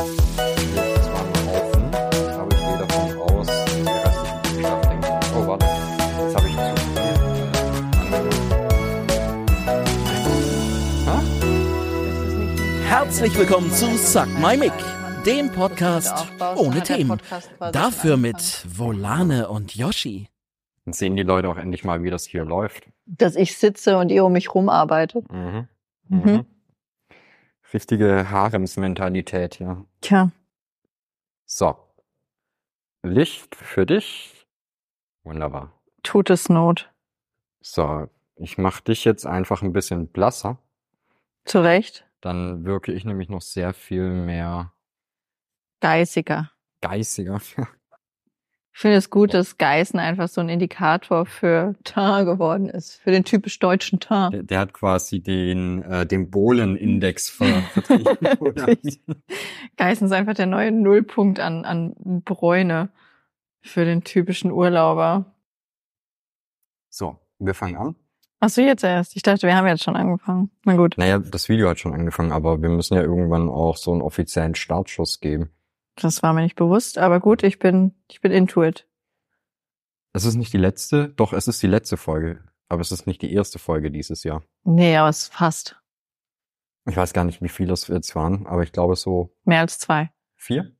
Zwar einen Haufen, aber ich gehe davon aus, die restlichen Buchstaben denken. Oh, warte. Jetzt habe ich zu viel. äh, Herzlich willkommen zu Suck My Mic, dem Podcast ohne Themen. Dafür mit Volane und Yoshi. Dann sehen die Leute auch endlich mal, wie das hier läuft. Dass ich sitze und ihr um mich rum arbeitet. Mhm. Mhm. Mhm. Richtige Haremsmentalität, ja. Tja, So. Licht für dich. Wunderbar. tut es Not. So, ich mache dich jetzt einfach ein bisschen blasser. Zu Recht. Dann wirke ich nämlich noch sehr viel mehr Geißiger. geistiger. Ich finde es gut, dass Geißen einfach so ein Indikator für Teint geworden ist. Für den typisch deutschen Teint. Der, der hat quasi den, äh, den Bohlen-Index ver vertrieben. oder? Geißen ist einfach der neue Nullpunkt an, an Bräune für den typischen Urlauber. so, wir fangen an. Ach so, jetzt erst. Ich dachte, wir haben jetzt schon angefangen. Na gut. Naja, das Video hat schon angefangen, aber wir müssen ja irgendwann auch so einen offiziellen Startschuss geben. Das war mir nicht bewusst, aber gut, ich bin, ich bin into it. Es ist nicht die letzte, doch es ist die letzte Folge, aber es ist nicht die erste Folge dieses Jahr. Nee, aber es fast. Ich weiß gar nicht, wie viele es jetzt waren, aber ich glaube so Mehr als zwei. vier.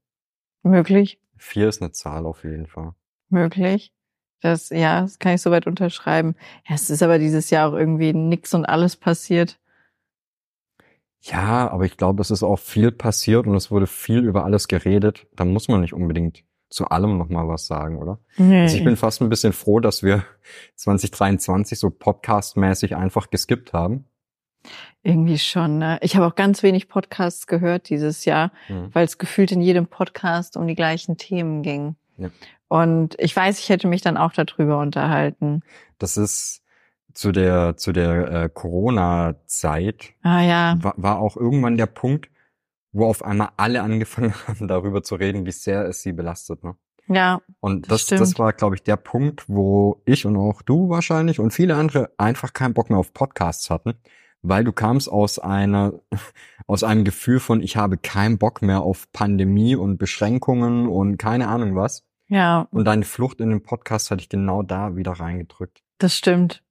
Möglich. Vier ist eine Zahl auf jeden Fall. möglich. Das, ja, das kann ich soweit unterschreiben. Ja, es ist aber dieses Jahr auch irgendwie nix und alles passiert. Ja, aber ich glaube, es ist auch viel passiert und es wurde viel über alles geredet. Da muss man nicht unbedingt zu allem nochmal was sagen, oder? Nee. Also ich bin fast ein bisschen froh, dass wir 2023 so podcastmäßig einfach geskippt haben. irgendwie schon. Ne? Ich habe auch ganz wenig Podcasts gehört dieses Jahr, Mhm. weil es gefühlt in jedem Podcast um die gleichen Themen ging. Ja. Und ich weiß, ich hätte mich dann auch darüber unterhalten. Das ist zu der zu der äh, Corona-Zeit Ah ja, war, war auch irgendwann der Punkt, wo auf einmal alle angefangen haben, darüber zu reden, wie sehr es sie belastet. Ne? ja, Und Das das, das war, glaube ich, der Punkt, wo ich und auch du wahrscheinlich und viele andere einfach keinen Bock mehr auf Podcasts hatten, weil du kamst aus einer, aus einem Gefühl von, ich habe keinen Bock mehr auf Pandemie und Beschränkungen und keine Ahnung was. ja, Und deine Flucht in den Podcast hatte ich genau da wieder reingedrückt. das stimmt.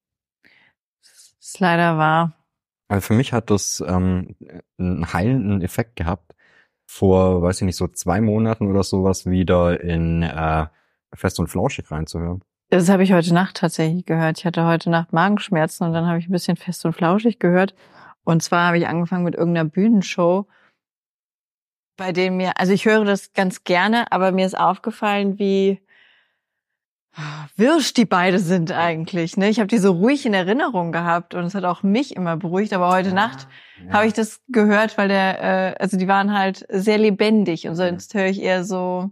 Das ist leider wahr. Also für mich hat das ähm, einen heilenden Effekt gehabt, vor, weiß ich nicht, so zwei Monaten oder sowas wieder in äh, Fest und Flauschig reinzuhören. Das habe ich heute Nacht tatsächlich gehört. Ich hatte heute Nacht Magenschmerzen und dann habe ich ein bisschen fest und flauschig gehört. Und zwar habe ich angefangen mit irgendeiner Bühnenshow, bei dem mir, also ich höre das ganz gerne, aber mir ist aufgefallen, wie wirsch die beide sind eigentlich. Ne? Ich habe die so ruhig in Erinnerung gehabt und es hat auch mich immer beruhigt. Aber heute Nacht habe ich das gehört, weil der, äh, also die waren halt sehr lebendig und sonst höre ich eher so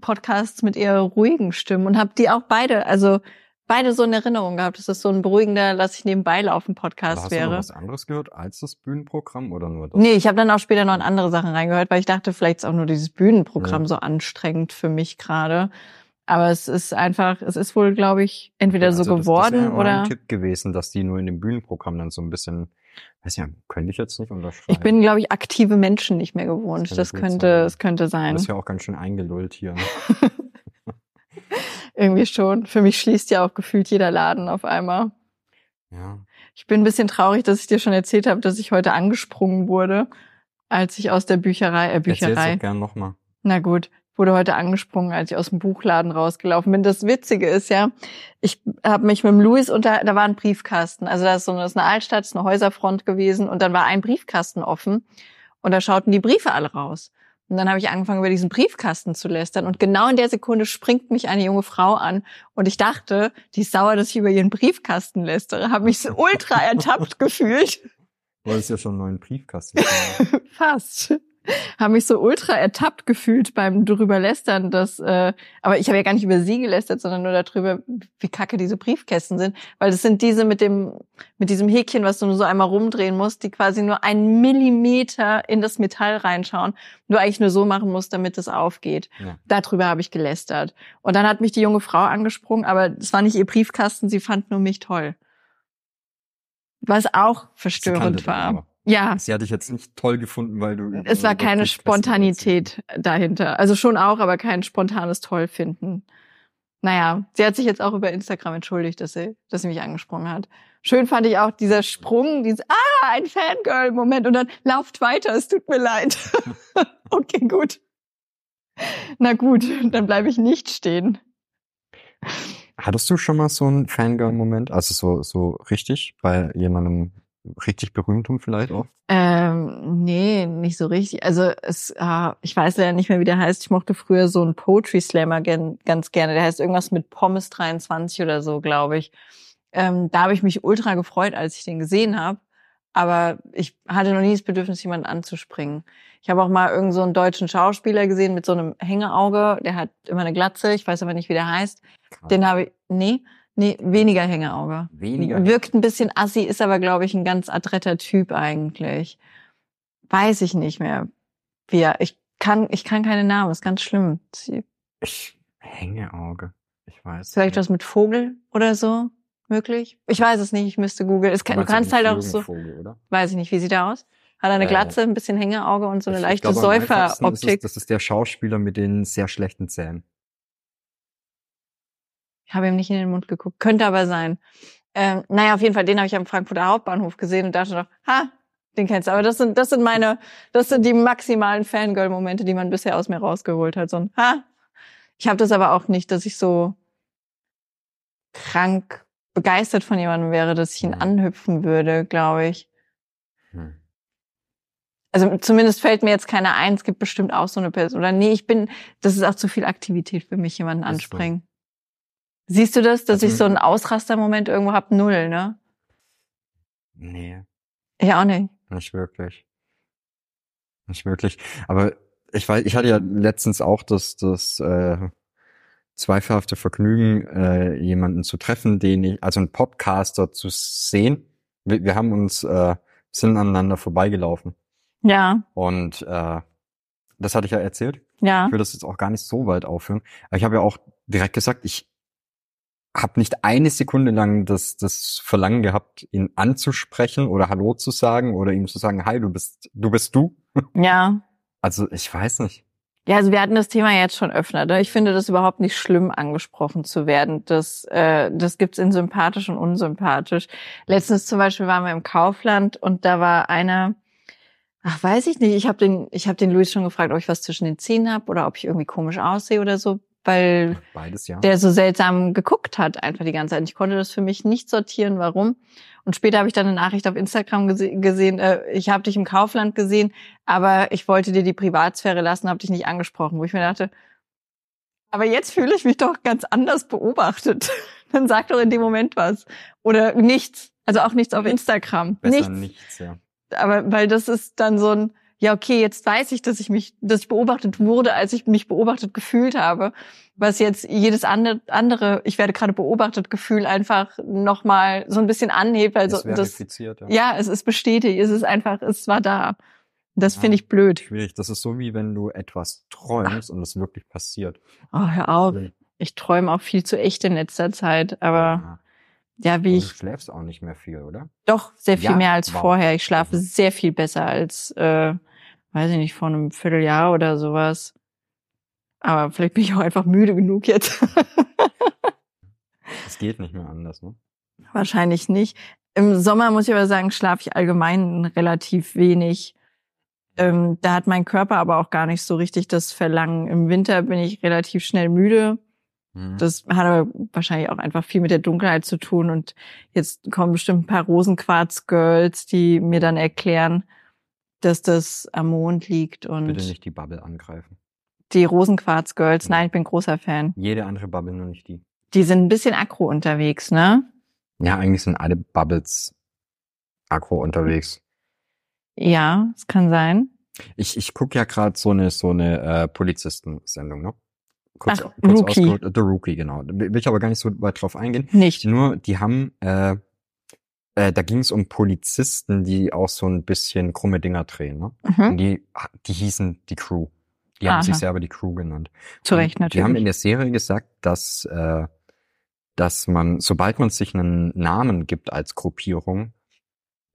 Podcasts mit eher ruhigen Stimmen und habe die auch beide, also beide so in Erinnerung gehabt, dass das so ein beruhigender, lass ich nebenbei laufen Podcast hast du noch wäre. was anderes gehört als das Bühnenprogramm oder nur das? Nee, ich habe dann auch später noch in andere Sachen reingehört, weil ich dachte, vielleicht ist auch nur dieses Bühnenprogramm Ja. so anstrengend für mich gerade. Aber es ist einfach, es ist wohl, glaube ich, entweder so Also das- geworden das wäre oder mein Tipp gewesen, dass die nur in dem Bühnenprogramm dann so ein bisschen, weiß ja, könnte ich jetzt nicht unterschreiben. ich bin, glaube ich, aktive Menschen nicht mehr gewohnt. Das Das, könnte, sein. es könnte sein. Das ist ja auch ganz schön eingelullt hier. Irgendwie schon. Für mich schließt ja auch gefühlt jeder Laden auf einmal. Ja. Ich bin ein bisschen traurig, dass ich dir schon erzählt habe, dass ich heute angesprungen wurde, als ich aus der Bücherei, äh, Erzähl's Bücherei. doch gern nochmal. Na gut, wurde heute angesprungen, als ich aus dem Buchladen rausgelaufen bin. Das Witzige ist ja, ich habe mich mit dem Luis unter, da war ein Briefkasten. Also das ist so eine, ist eine Altstadt, das ist eine Häuserfront gewesen und dann war ein Briefkasten offen und da schauten die Briefe alle raus. Und dann habe ich angefangen, über diesen Briefkasten zu lästern. Und genau in der Sekunde springt mich eine junge Frau an. Und ich dachte, die ist sauer, dass ich über ihren Briefkasten lästere. Habe mich so ultra ertappt gefühlt. Du wolltest ja schon einen neuen Briefkasten. Fast. Habe mich so ultra ertappt gefühlt beim drüber lästern, dass, äh, aber ich habe ja gar nicht über sie gelästert, sondern nur darüber, wie kacke diese Briefkästen sind, weil das sind diese mit dem, mit diesem Häkchen, was du nur so einmal rumdrehen musst, die quasi nur einen Millimeter in das Metall reinschauen, du eigentlich nur so machen musst, damit es aufgeht. Ja. Darüber habe ich gelästert. Und dann hat mich die junge Frau angesprungen, aber es war nicht ihr Briefkasten, sie fand nur mich toll. Was auch verstörend war. Ja. Sie hatte ich jetzt nicht toll gefunden, weil du. Es war keine Spontanität dahinter. Also schon auch, aber kein spontanes Tollfinden. Naja, sie hat sich jetzt auch über Instagram entschuldigt, dass sie, dass sie mich angesprochen hat. Schön fand ich auch dieser Sprung, dieses, ah, ein Fangirl-Moment und dann lauft weiter, es tut mir leid. okay, gut. Na gut, dann bleibe ich nicht stehen. Hattest du schon mal so einen Fangirl-Moment? Also so, so richtig bei jemandem richtig berühmtem vielleicht auch? Ähm, nee, nicht so richtig. Also es, äh, ich weiß ja nicht mehr, wie der heißt. Ich mochte früher so einen Poetry Slammer gen, ganz gerne. Der heißt irgendwas mit Pommes 23 oder so, glaube ich. Ähm, da habe ich mich ultra gefreut, als ich den gesehen habe. Aber ich hatte noch nie das Bedürfnis, jemanden anzuspringen. Ich habe auch mal irgendeinen so einen deutschen Schauspieler gesehen mit so einem Hängeauge. Der hat immer eine Glatze. Ich weiß aber nicht, wie der heißt. Den habe ich, nee, Nee, weniger Hängeauge. Weniger. Wirkt ein bisschen assi, ist aber, glaube ich, ein ganz adretter Typ eigentlich. Weiß ich nicht mehr. Wie er, ich kann, ich kann keine Namen, ist ganz schlimm. Ich, Hängeauge. Ich weiß. Vielleicht was mit Vogel oder so möglich? Ich weiß es nicht, ich müsste googeln. Kann, du kannst halt auch so. Oder? Weiß ich nicht, wie sieht er aus? Hat er eine Äh, Glatze, ein bisschen Hängeauge und so eine Ich- leichte Säuferoptik. Das ist der Schauspieler mit den sehr schlechten Zähnen. Habe ihm nicht in den Mund geguckt. Könnte aber sein. Ähm, naja, auf jeden Fall, den habe ich am Frankfurter Hauptbahnhof gesehen und dachte noch, ha, den kennst du. Aber das sind, das sind meine, das sind die maximalen Fangirl-Momente, die man bisher aus mir rausgeholt hat. So ein, ha. Ich habe das aber auch nicht, dass ich so krank begeistert von jemandem wäre, dass ich ihn Mhm. anhüpfen würde, glaube ich. Hm. Also zumindest fällt mir jetzt keiner ein. Es gibt bestimmt auch so eine Person. Oder nee, ich bin, das ist auch zu viel Aktivität für mich, jemanden anspringen. Siehst du das, dass Also- ich so einen Ausrastermoment irgendwo hab? Null, ne? Nee, Ja, auch nicht. nicht wirklich. Nicht wirklich. Aber ich weiß, ich hatte ja letztens auch das, das äh, zweifelhafte Vergnügen, äh, jemanden zu treffen, den ich, also einen Podcaster zu sehen. Wir, wir haben uns, äh, sind aneinander vorbeigelaufen. Ja, Und äh, das hatte ich ja erzählt. ja. Ich will das jetzt auch gar nicht so weit aufhören. Aber ich habe ja auch direkt gesagt, ich habe nicht eine Sekunde lang das, das Verlangen gehabt, ihn anzusprechen oder Hallo zu sagen oder ihm zu sagen, hi, du bist, du bist du. Ja. Also ich weiß nicht. Ja, also wir hatten das Thema jetzt schon öfter. Ne? Ich finde das überhaupt nicht schlimm, angesprochen zu werden. Das, äh, das gibt's in sympathisch und unsympathisch. Letztens zum Beispiel waren wir im Kaufland und da war einer, ach weiß ich nicht, ich habe den, ich habe den Luis schon gefragt, ob ich was zwischen den Zähnen habe oder ob ich irgendwie komisch aussehe oder so, weil Beides ja. der so seltsam geguckt hat einfach die ganze Zeit. Und Ich konnte das für mich nicht sortieren, warum. Und später habe ich dann eine Nachricht auf Instagram gese gesehen, äh, ich habe dich im Kaufland gesehen, aber ich wollte dir die Privatsphäre lassen, habe dich nicht angesprochen, wo ich mir dachte, aber jetzt fühle ich mich doch ganz anders beobachtet. dann sag doch in dem Moment was. Oder nichts. Also auch nichts auf Instagram. Besser nichts nichts, ja. aber weil das ist dann so ein, ja okay, jetzt weiß ich, dass ich mich, dass ich beobachtet wurde, als ich mich beobachtet gefühlt habe, was jetzt jedes andere, andere ich werde gerade beobachtet Gefühl einfach nochmal so ein bisschen anhebt, also ist das, ja. ja, es ist bestätigt, es ist einfach, es war da. Das Ja. finde ich blöd. Schwierig. Das ist so wie wenn du etwas träumst und es wirklich passiert. Oh, hör auf. Ich träume auch viel zu echt in letzter Zeit, aber Ja. ja, wie du ich schläfst auch nicht mehr viel, oder? Doch, sehr viel Ja, mehr als wow. vorher. Ich schlafe Mhm. sehr viel besser als, äh, weiß ich nicht, vor einem Vierteljahr oder sowas. Aber vielleicht bin ich auch einfach müde genug jetzt. Es geht nicht mehr anders, ne? Wahrscheinlich nicht. Im Sommer muss ich aber sagen, schlafe ich allgemein relativ wenig. Ähm, da hat mein Körper aber auch gar nicht so richtig das Verlangen. Im Winter bin ich relativ schnell müde. Mhm. Das hat aber wahrscheinlich auch einfach viel mit der Dunkelheit zu tun. Und jetzt kommen bestimmt ein paar Rosenquarz-Girls, die mir dann erklären, dass das am Mond liegt. Und Bitte nicht die Bubble angreifen. die Rosenquarz-Girls, Mhm. nein, ich bin großer Fan. Jede andere Bubble, nur nicht die. Die sind ein bisschen aggro unterwegs, ne? Ja, eigentlich sind alle Bubbles aggro unterwegs. Ja, es kann sein. Ich, ich gucke ja gerade so eine so eine äh, Polizisten-Sendung, ne? Kurz, Ach, kurz Rookie. The Rookie, genau. Will ich aber gar nicht so weit drauf eingehen. Nicht. Nur, die haben, äh, äh, da ging es um Polizisten, die auch so ein bisschen krumme Dinger drehen, ne? Und Mhm. die, die hießen die Crew. Die haben Aha. sich selber die Crew genannt. Zu Recht Und Die haben in natürlich. der Serie gesagt, dass, äh, dass man, sobald man sich einen Namen gibt als Gruppierung,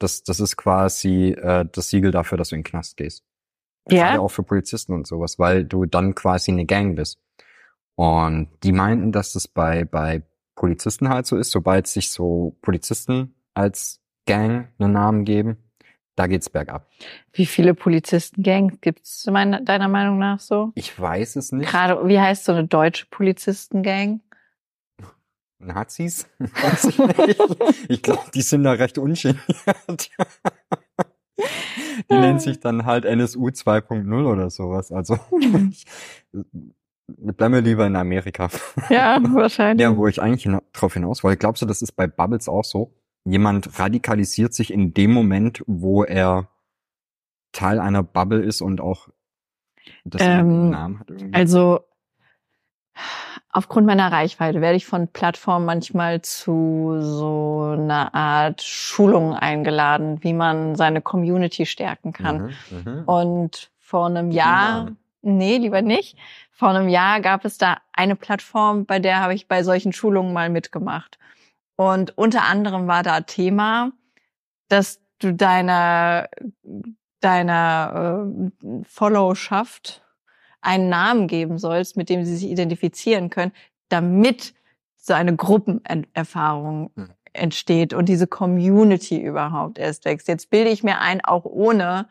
Das, das ist quasi äh, das Siegel dafür, dass du in den Knast gehst. Ja. Gerade auch für Polizisten und sowas, weil du dann quasi eine Gang bist. Und die meinten, dass das bei, bei Polizisten halt so ist, sobald sich so Polizisten als Gang einen Namen geben, da geht's bergab. Wie viele Polizistengangs gibt's deiner Meinung nach so? Ich weiß es nicht. Gerade, wie heißt so eine deutsche Polizistengang? Nazis? Ich glaube, die sind da recht ungeniert. Die nennen sich dann halt NSU 2.0 oder sowas. Also ich, bleiben wir lieber in Amerika. Ja, wahrscheinlich. Ja, wo ich eigentlich hina drauf hinaus wollte. Glaubst du, das ist bei Bubbles auch so? Jemand radikalisiert sich in dem Moment, wo er Teil einer Bubble ist und auch das Ähm, Namen hat irgendwie? Also aufgrund meiner Reichweite werde ich von Plattformen manchmal zu so einer Art Schulung eingeladen, wie man seine Community stärken kann. Mhm, mhm. Und vor einem Jahr, an. nee, lieber nicht. Vor einem Jahr gab es da eine Plattform, bei der habe ich bei solchen Schulungen mal mitgemacht. Und unter anderem war da Thema, dass du deiner, deiner äh, Followschaft einen Namen geben sollst, mit dem sie sich identifizieren können, damit so eine Gruppenerfahrung Hm. entsteht und diese Community überhaupt erst wächst. Jetzt bilde ich mir ein, auch ohne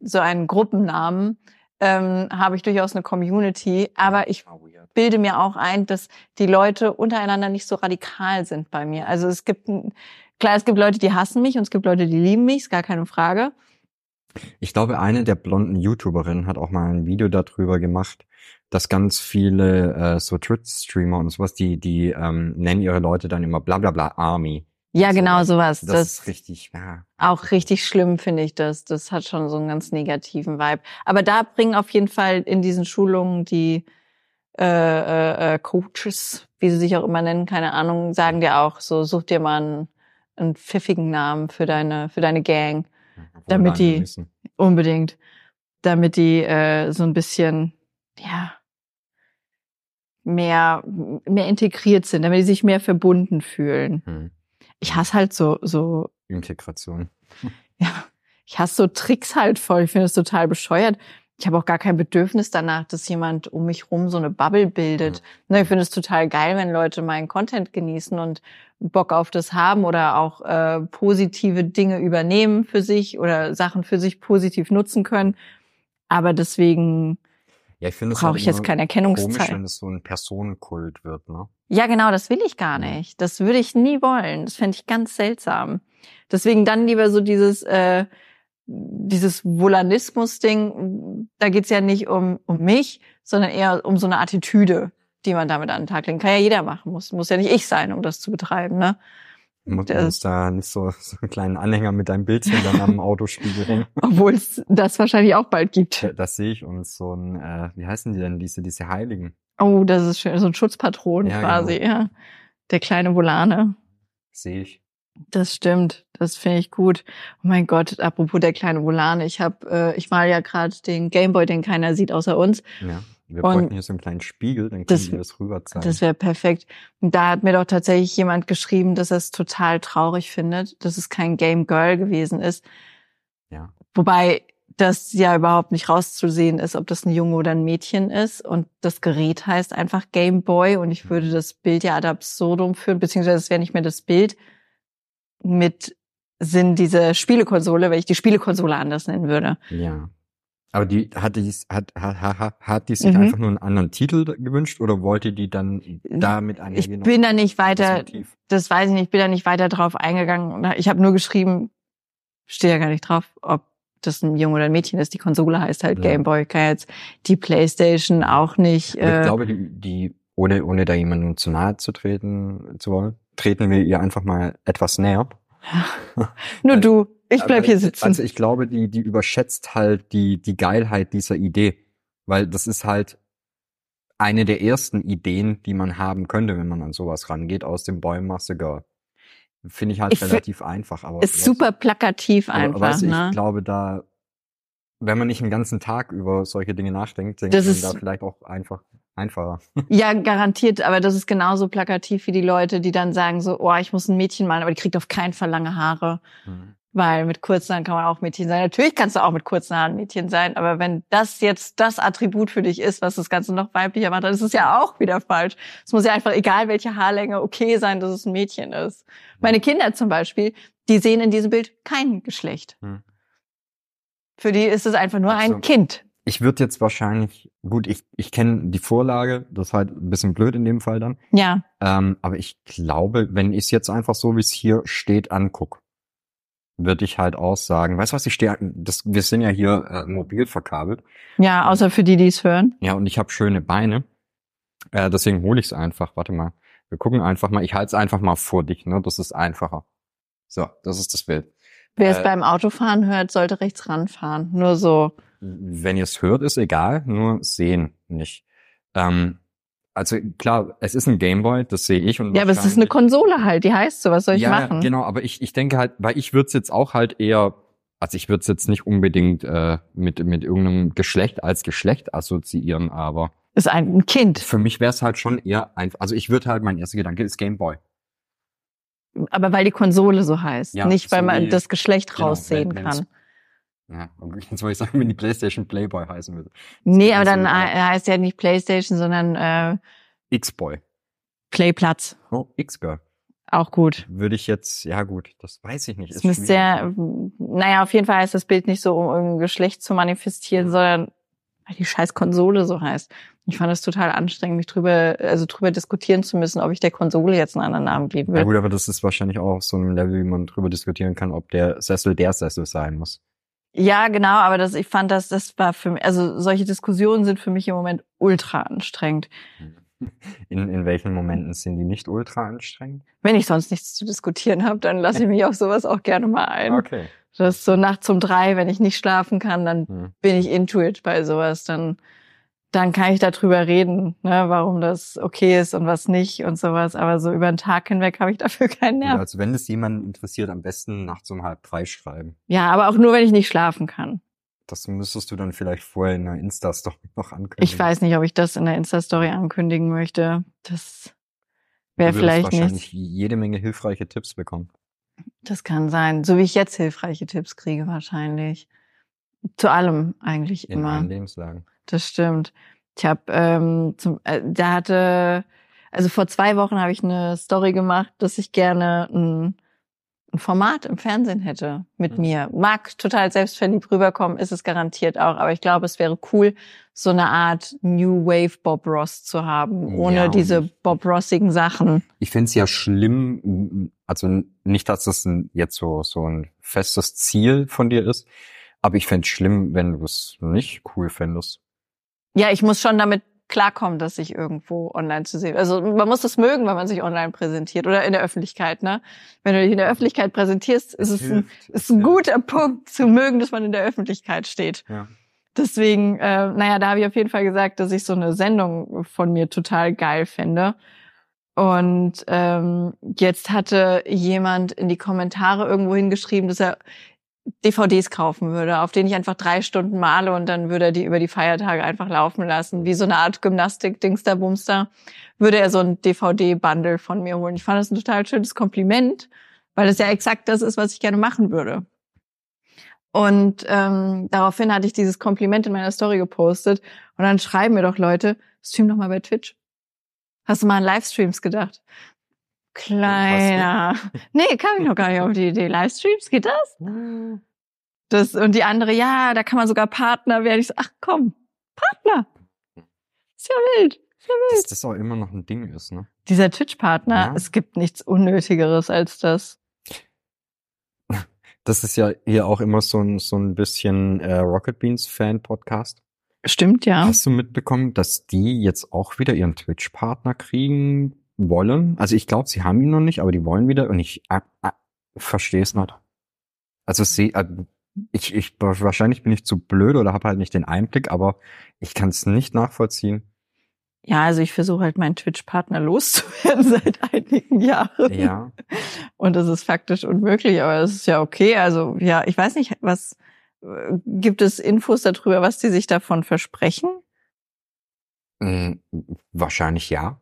so einen Gruppennamen ähm, habe ich durchaus eine Community, aber ich bilde mir auch ein, dass die Leute untereinander nicht so radikal sind bei mir. Also es gibt, klar, es gibt Leute, die hassen mich und es gibt Leute, die lieben mich, ist gar keine Frage. Ich glaube, eine der blonden YouTuberinnen hat auch mal ein Video darüber gemacht, dass ganz viele äh, so Twitch-Streamer und sowas, die, die ähm, nennen ihre Leute dann immer bla bla bla Army. Ja, genau sowas. Das, Das, ist richtig, ja. auch richtig schlimm, finde ich das. Das hat schon so einen ganz negativen Vibe. Aber da bringen auf jeden Fall in diesen Schulungen die äh, äh, äh, Coaches, wie sie sich auch immer nennen, keine Ahnung, sagen dir auch so, such dir mal einen, einen pfiffigen Namen für deine, für deine Gang. Obwohl damit die- müssen. Unbedingt. Damit die äh, so ein bisschen, ja, mehr, mehr integriert sind, damit die sich mehr verbunden fühlen. Hm. Ich hasse halt so, so, Integration. ja, ich hasse so Tricks halt voll. Ich finde das total bescheuert. Ich habe auch gar kein Bedürfnis danach, dass jemand um mich rum so eine Bubble bildet. Ne, ich finde es total geil, wenn Leute meinen Content genießen und Bock auf das haben oder auch äh, positive Dinge übernehmen für sich oder Sachen für sich positiv nutzen können. Aber deswegen Ja, ich finde es brauche halt ich jetzt kein komisch, Erkennungszeichen. wenn es so ein Personenkult wird, ne? Ja, genau, das will ich gar nicht. Das würde ich nie wollen. Das fände ich ganz seltsam. Deswegen dann lieber so dieses, äh, dieses Volanismus-Ding, da geht's ja nicht um, um mich, sondern eher um so eine Attitüde, die man damit an den Tag legen kann. Ja jeder machen, muss, muss ja nicht ich sein, um das zu betreiben, ne? Muss muss da nicht so, so einen kleinen Anhänger mit deinem Bildchen dann am Autospiegel hängen. Obwohl es das wahrscheinlich auch bald gibt. Das sehe ich und so ein, äh, wie heißen die denn, diese, diese Heiligen? Oh, das ist schön, so ein Schutzpatron Ja, quasi, genau. ja. Der kleine Volane. Sehe ich. Das stimmt, das finde ich gut. Oh mein Gott, apropos der kleine Volane, ich habe, äh, ich mal ja gerade den Gameboy, den keiner sieht außer uns. Ja. Wir Und bräuchten hier so einen kleinen Spiegel, dann können das- wir das rüber zeigen. Das wäre perfekt. Und da hat mir doch tatsächlich jemand geschrieben, dass er es total traurig findet, dass es kein Game Girl gewesen ist. Ja. Wobei das ja überhaupt nicht rauszusehen ist, ob das ein Junge oder ein Mädchen ist. Und das Gerät heißt einfach Game Boy. Und ich würde das Bild ja ad absurdum führen, beziehungsweise es wäre nicht mehr das Bild mit Sinn diese Spielekonsole, wenn ich die Spielekonsole anders nennen würde. Ja. Aber die hat die hat hat, hat, hat die sich Mhm. einfach nur einen anderen Titel gewünscht oder wollte die dann damit Ich einhergehen? bin da nicht das weiter, Motiv? das weiß ich nicht, ich bin da nicht weiter drauf eingegangen. Ich habe nur geschrieben, steht ja gar nicht drauf, ob das ein Junge oder ein Mädchen ist. Die Konsole heißt halt Ja. Game Boy. Kann jetzt die Playstation auch nicht. Aber ich Äh, glaube, die, die ohne ohne da jemandem zu nahe zu treten zu wollen, treten wir ihr einfach mal etwas näher. Nur du, ich bleib Aber hier sitzen. Also ich glaube, die, die überschätzt halt die, die Geilheit dieser Idee. Weil das ist halt eine der ersten Ideen, die man haben könnte, wenn man an sowas rangeht, aus dem Master Girl. Finde ich halt Ich relativ einfach, aber. ist super plakativ aber, einfach, weißt du, ne? Ich glaube, da, wenn man nicht den ganzen Tag über solche Dinge nachdenkt, denkt Das man ist- da vielleicht auch einfach einfacher. Ja, garantiert, aber das ist genauso plakativ wie die Leute, die dann sagen so, oh, ich muss ein Mädchen malen, aber die kriegt auf keinen Fall lange Haare. Weil mit kurzen Haaren kann man auch Mädchen sein. Natürlich kannst du auch mit kurzen Haaren Mädchen sein, aber wenn das jetzt das Attribut für dich ist, was das Ganze noch weiblicher macht, dann ist es ja auch wieder falsch. Es muss ja einfach, egal welche Haarlänge, okay sein, dass es ein Mädchen ist. Meine Kinder zum Beispiel, die sehen in diesem Bild kein Geschlecht. Hm. Für die ist es einfach nur also, ein Kind. Ich würde jetzt wahrscheinlich, gut, ich, ich kenne die Vorlage, das ist halt ein bisschen blöd in dem Fall dann. Ja. Ähm, aber ich glaube, wenn ich es jetzt einfach so, wie es hier steht, anguck, würde ich halt auch sagen, weißt du was, ich stehe, das, wir sind ja hier äh, mobil verkabelt. Ja, außer für die, die es hören. Ja, und ich habe schöne Beine. Äh, deswegen hole ich es einfach. Warte mal. Wir gucken einfach mal. Ich halte es einfach mal vor dich, ne? Das ist einfacher. So, das ist das Bild. Wer es äh, beim Autofahren hört, sollte rechts ranfahren. Nur so. Wenn ihr es hört, ist egal, nur sehen nicht. Ähm, also klar, es ist ein Gameboy, das sehe ich. Und ja, aber es ist eine Konsole halt, die heißt so, was soll ich ja, machen? Genau, aber ich, ich denke halt, weil ich würde es jetzt auch halt eher, also ich würde es jetzt nicht unbedingt äh, mit, mit irgendeinem Geschlecht als Geschlecht assoziieren, aber. Ist ein Kind. Für mich wäre es halt schon eher einfach, also ich würde halt, mein erster Gedanke ist Gameboy. Aber weil die Konsole so heißt, ja, nicht weil so man das Geschlecht genau, raussehen kann. Ja, jetzt wollte ich sagen, wenn die PlayStation Playboy heißen würde. Nee, aber dann heißt ja nicht PlayStation, sondern äh, X-Boy. Playplatz. Oh, X-Girl. Auch gut. Würde ich jetzt, ja gut, das weiß ich nicht. Es müsste sehr, naja, auf jeden Fall heißt das Bild nicht so, um irgendein Geschlecht zu manifestieren, sondern weil die scheiß Konsole so heißt. Ich fand es total anstrengend, mich drüber, also drüber diskutieren zu müssen, ob ich der Konsole jetzt einen anderen Namen geben will. Ja gut, aber das ist wahrscheinlich auch so ein Level, wie man drüber diskutieren kann, ob der Sessel der Sessel sein muss. Ja, genau, aber das, ich fand das, das war für mich, also solche Diskussionen sind für mich im Moment ultra anstrengend. In, in welchen Momenten sind die nicht ultra anstrengend? Wenn ich sonst nichts zu diskutieren habe, dann lasse ich mich auf sowas auch gerne mal ein. Okay. Das ist so nachts um drei, wenn ich nicht schlafen kann, dann hm. bin ich into it bei sowas. Dann dann kann ich darüber reden, ne, warum das okay ist und was nicht und sowas. Aber so über den Tag hinweg habe ich dafür keinen Nerv. also wenn es jemanden interessiert, am besten nachts um halb drei schreiben. Ja, aber auch nur, wenn ich nicht schlafen kann. Das müsstest du dann vielleicht vorher in der Insta-Story noch ankündigen. Ich weiß nicht, ob ich das in der Insta-Story ankündigen möchte. Das wäre vielleicht wahrscheinlich nicht. jede Menge hilfreiche Tipps bekommen. Das kann sein. So wie ich jetzt hilfreiche Tipps kriege wahrscheinlich. Zu allem eigentlich in immer. In allen Lebenslagen das stimmt. Ich habe, ähm, zum, äh, da hatte, also vor zwei Wochen habe ich eine Story gemacht, dass ich gerne ein, ein Format im Fernsehen hätte mit mhm. mir. Mag total selbstverliebt rüberkommen, ist es garantiert auch, aber ich glaube, es wäre cool, so eine Art New Wave Bob Ross zu haben, ohne ja, diese Bob Rossigen Sachen. Ich finde es ja schlimm, also nicht, dass das ein, jetzt so, so ein festes Ziel von dir ist, aber ich fände es schlimm, wenn du es nicht cool fändest. Ja, ich muss schon damit klarkommen, dass ich irgendwo online zu sehen. Also man muss das mögen, wenn man sich online präsentiert oder in der Öffentlichkeit. Ne? Wenn du dich in der Öffentlichkeit präsentierst, ist es, ein, ist ein guter Punkt zu mögen, dass man in der Öffentlichkeit steht. Ja. Deswegen, äh, naja, da habe ich auf jeden Fall gesagt, dass ich so eine Sendung von mir total geil finde. Und ähm, jetzt hatte jemand in die Kommentare irgendwo hingeschrieben, dass er DVDs kaufen würde, auf denen ich einfach drei Stunden male und dann würde er die über die Feiertage einfach laufen lassen, wie so eine Art Gymnastik-Dingster, Bumster, würde er so ein DVD-Bundle von mir holen. Ich fand das ein total schönes Kompliment, weil das ja exakt das ist, was ich gerne machen würde. Und ähm, daraufhin hatte ich dieses Kompliment in meiner Story gepostet und dann schreiben mir doch Leute, stream doch mal bei Twitch. Hast du mal an Livestreams gedacht? Kleiner. Nee, kam ich noch gar nicht auf die Idee. Livestreams, geht das? Das, und die andere, ja, da kann man sogar Partner werden. Ich so, ach komm, Partner. Ist ja wild. Ist ja wild. Dass das auch immer noch ein Ding ist, ne? Dieser Twitch-Partner, ja. es gibt nichts Unnötigeres als das. Das ist ja hier auch immer so ein, so ein bisschen äh, Rocket Beans Fan-Podcast. Stimmt, ja. Hast du mitbekommen, dass die jetzt auch wieder ihren Twitch-Partner kriegen, wollen. Also ich glaube, sie haben ihn noch nicht, aber die wollen wieder und ich äh, äh, verstehe es nicht. Also sie, äh, ich, ich wahrscheinlich bin ich zu blöd oder habe halt nicht den Einblick, aber ich kann es nicht nachvollziehen. Ja, also ich versuche halt meinen Twitch-Partner loszuwerden seit einigen Jahren. Ja. Und das ist faktisch unmöglich, aber das ist ja okay. Also ja, ich weiß nicht, was äh, gibt es Infos darüber, was die sich davon versprechen? Hm, wahrscheinlich ja.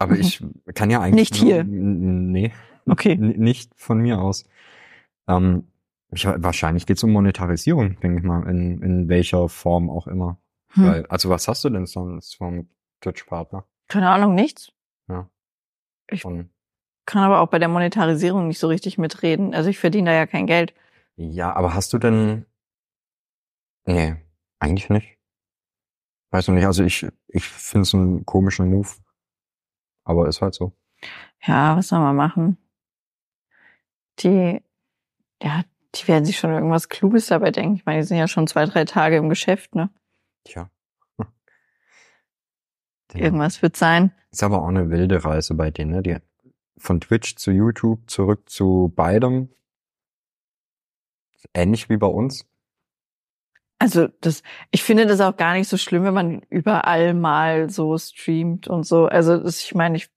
Aber mhm. ich kann ja eigentlich. Nicht hier. Nee. Okay. nicht von mir aus. Ähm, Ich, wahrscheinlich geht's um Monetarisierung, denke ich mal, in, in welcher Form auch immer. Hm. Weil, also was hast du denn sonst vom Twitch-Partner? Keine Ahnung, nichts. Ja. Ich- Von, Kann aber auch bei der Monetarisierung nicht so richtig mitreden. Also ich verdiene da ja kein Geld. ja, aber hast du denn, nee, eigentlich nicht. Weiß noch nicht, also ich, ich finde es einen komischen Move. Aber ist halt so. Ja, was soll man machen? Die, ja, die werden sich schon irgendwas Kluges dabei denken. Ich meine, die sind ja schon zwei, drei Tage im Geschäft, ne? Tja. Ja. Irgendwas wird sein. Ist aber auch eine wilde Reise bei denen, ne? Die, von Twitch zu YouTube zurück zu beidem. Ähnlich wie bei uns. Also das, ich finde das auch gar nicht so schlimm, wenn man überall mal so streamt und so. Also das, ich meine, ich,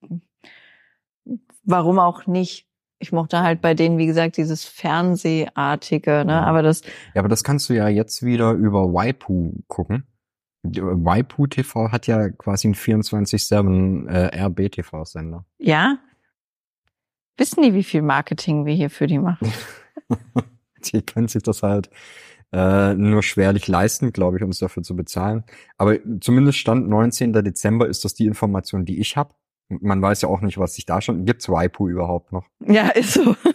warum auch nicht? Ich mochte halt bei denen, wie gesagt, dieses Fernsehartige, ne? Ja. Aber das, Ja, aber das kannst du ja jetzt wieder über Waipu gucken. Waipu TV hat ja quasi einen 24-7 äh, RB-TV-Sender. ja, wissen die, wie viel Marketing wir hier für die machen? Die können sich das halt äh, nur schwerlich leisten, glaube ich, uns dafür zu bezahlen. Aber zumindest Stand 19. Dezember ist das die Information, die ich habe. Man weiß ja auch nicht, was sich da schon... Gibt's Waipu überhaupt noch? Ja, ist so.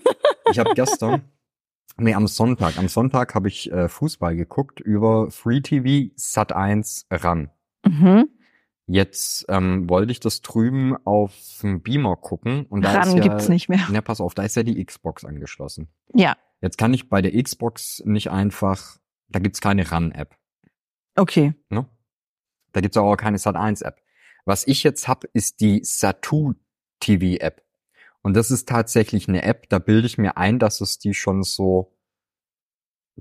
Ich habe gestern, nee, am Sonntag, am Sonntag habe ich äh, Fußball geguckt über Free TV Sat 1 ran. mhm. Jetzt ähm, wollte ich das drüben auf dem Beamer gucken und da Ran ist ja, gibt's nicht mehr. Na, pass auf, da ist ja die Xbox angeschlossen. Ja, Jetzt kann ich bei der Xbox nicht einfach, da gibt's keine Ran-App. okay. Ne? Da gibt's auch keine Sat1-App. Was ich jetzt hab, ist die Satu TV-App. Und das ist tatsächlich eine App, da bilde ich mir ein, dass es die schon so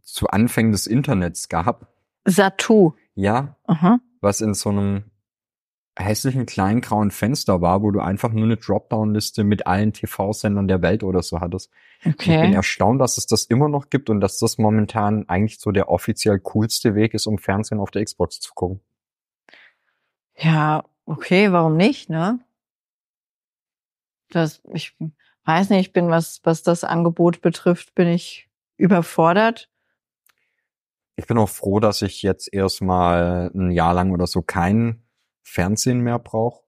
zu Anfängen des Internets gab. Satu. Ja, Aha. was in so einem hässlichen kleinen grauen Fenster war, wo du einfach nur eine Dropdown-Liste mit allen TV-Sendern der Welt oder so hattest. Ich bin Okay. erstaunt, dass es das immer noch gibt und dass das momentan eigentlich so der offiziell coolste Weg ist, um Fernsehen auf der Xbox zu gucken. Ja, okay, warum nicht, ne? Das, ich weiß nicht, ich bin, was, was das Angebot betrifft, bin ich überfordert. Ich bin auch froh, dass ich jetzt erstmal ein Jahr lang oder so kein Fernsehen mehr brauche.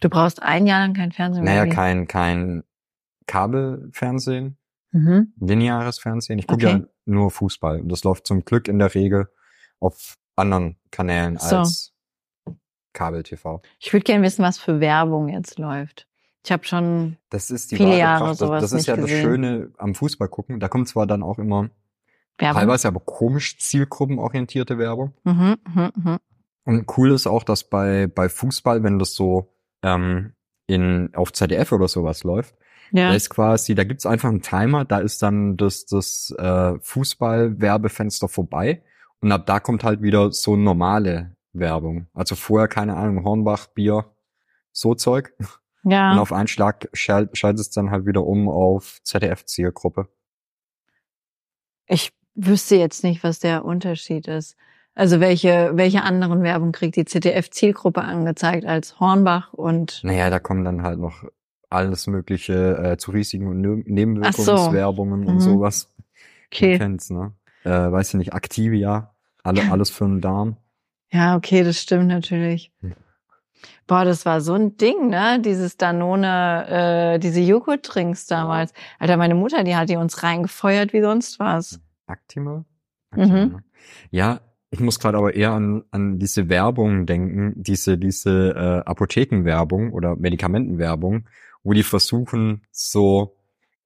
Du brauchst ein Jahr lang kein Fernsehen mehr. Naja, kein, kein Kabelfernsehen, Mhm. lineares Fernsehen. Ich gucke Okay. ja nur Fußball und das läuft zum Glück in der Regel auf anderen Kanälen So. als Kabel-TV. Ich würde gerne wissen, was für Werbung jetzt läuft. Ich habe schon, Das ist die Viele Jahre Kraft. Das, sowas das ist nicht ja das gesehen. Schöne am Fußball gucken. Da kommt zwar dann auch immer Werbung. teilweise aber komisch zielgruppenorientierte Werbung. Mhm, mhm, mhm. Und cool ist auch, dass bei, bei Fußball, wenn das so ähm, in, auf ZDF oder sowas läuft, Ja. da ist quasi, da gibt's einfach einen Timer, da ist dann das, das äh, Fußball-Werbefenster vorbei und ab da kommt halt wieder so normale Werbung. Also vorher, keine Ahnung, Hornbach, Bier, so Zeug. Und ja. auf einen Schlag schalt, schaltet es dann halt wieder um auf ZDF-Zielgruppe. Ich wüsste jetzt nicht, was der Unterschied ist. Also welche, welche anderen Werbung kriegt die ZDF-Zielgruppe angezeigt als Hornbach und Naja, da kommen dann halt noch alles mögliche äh, zu Risiken und Nö- Ach so. Nebenwirkungswerbungen und Mhm. sowas. Du okay. kennst, ne? Äh, weiß ich nicht, Activia, alle, alles für den Darm. Ja, okay, das stimmt natürlich. Hm. Boah, das war so ein Ding, ne? Dieses Danone, äh, diese Joghurt-Drinks damals. Alter, meine Mutter, die hat die uns reingefeuert wie sonst was. Actima? Mhm. Actima, ne? Ja, ich muss gerade aber eher an, an diese Werbung denken, diese, diese äh, Apothekenwerbung oder Medikamentenwerbung, wo die versuchen, so,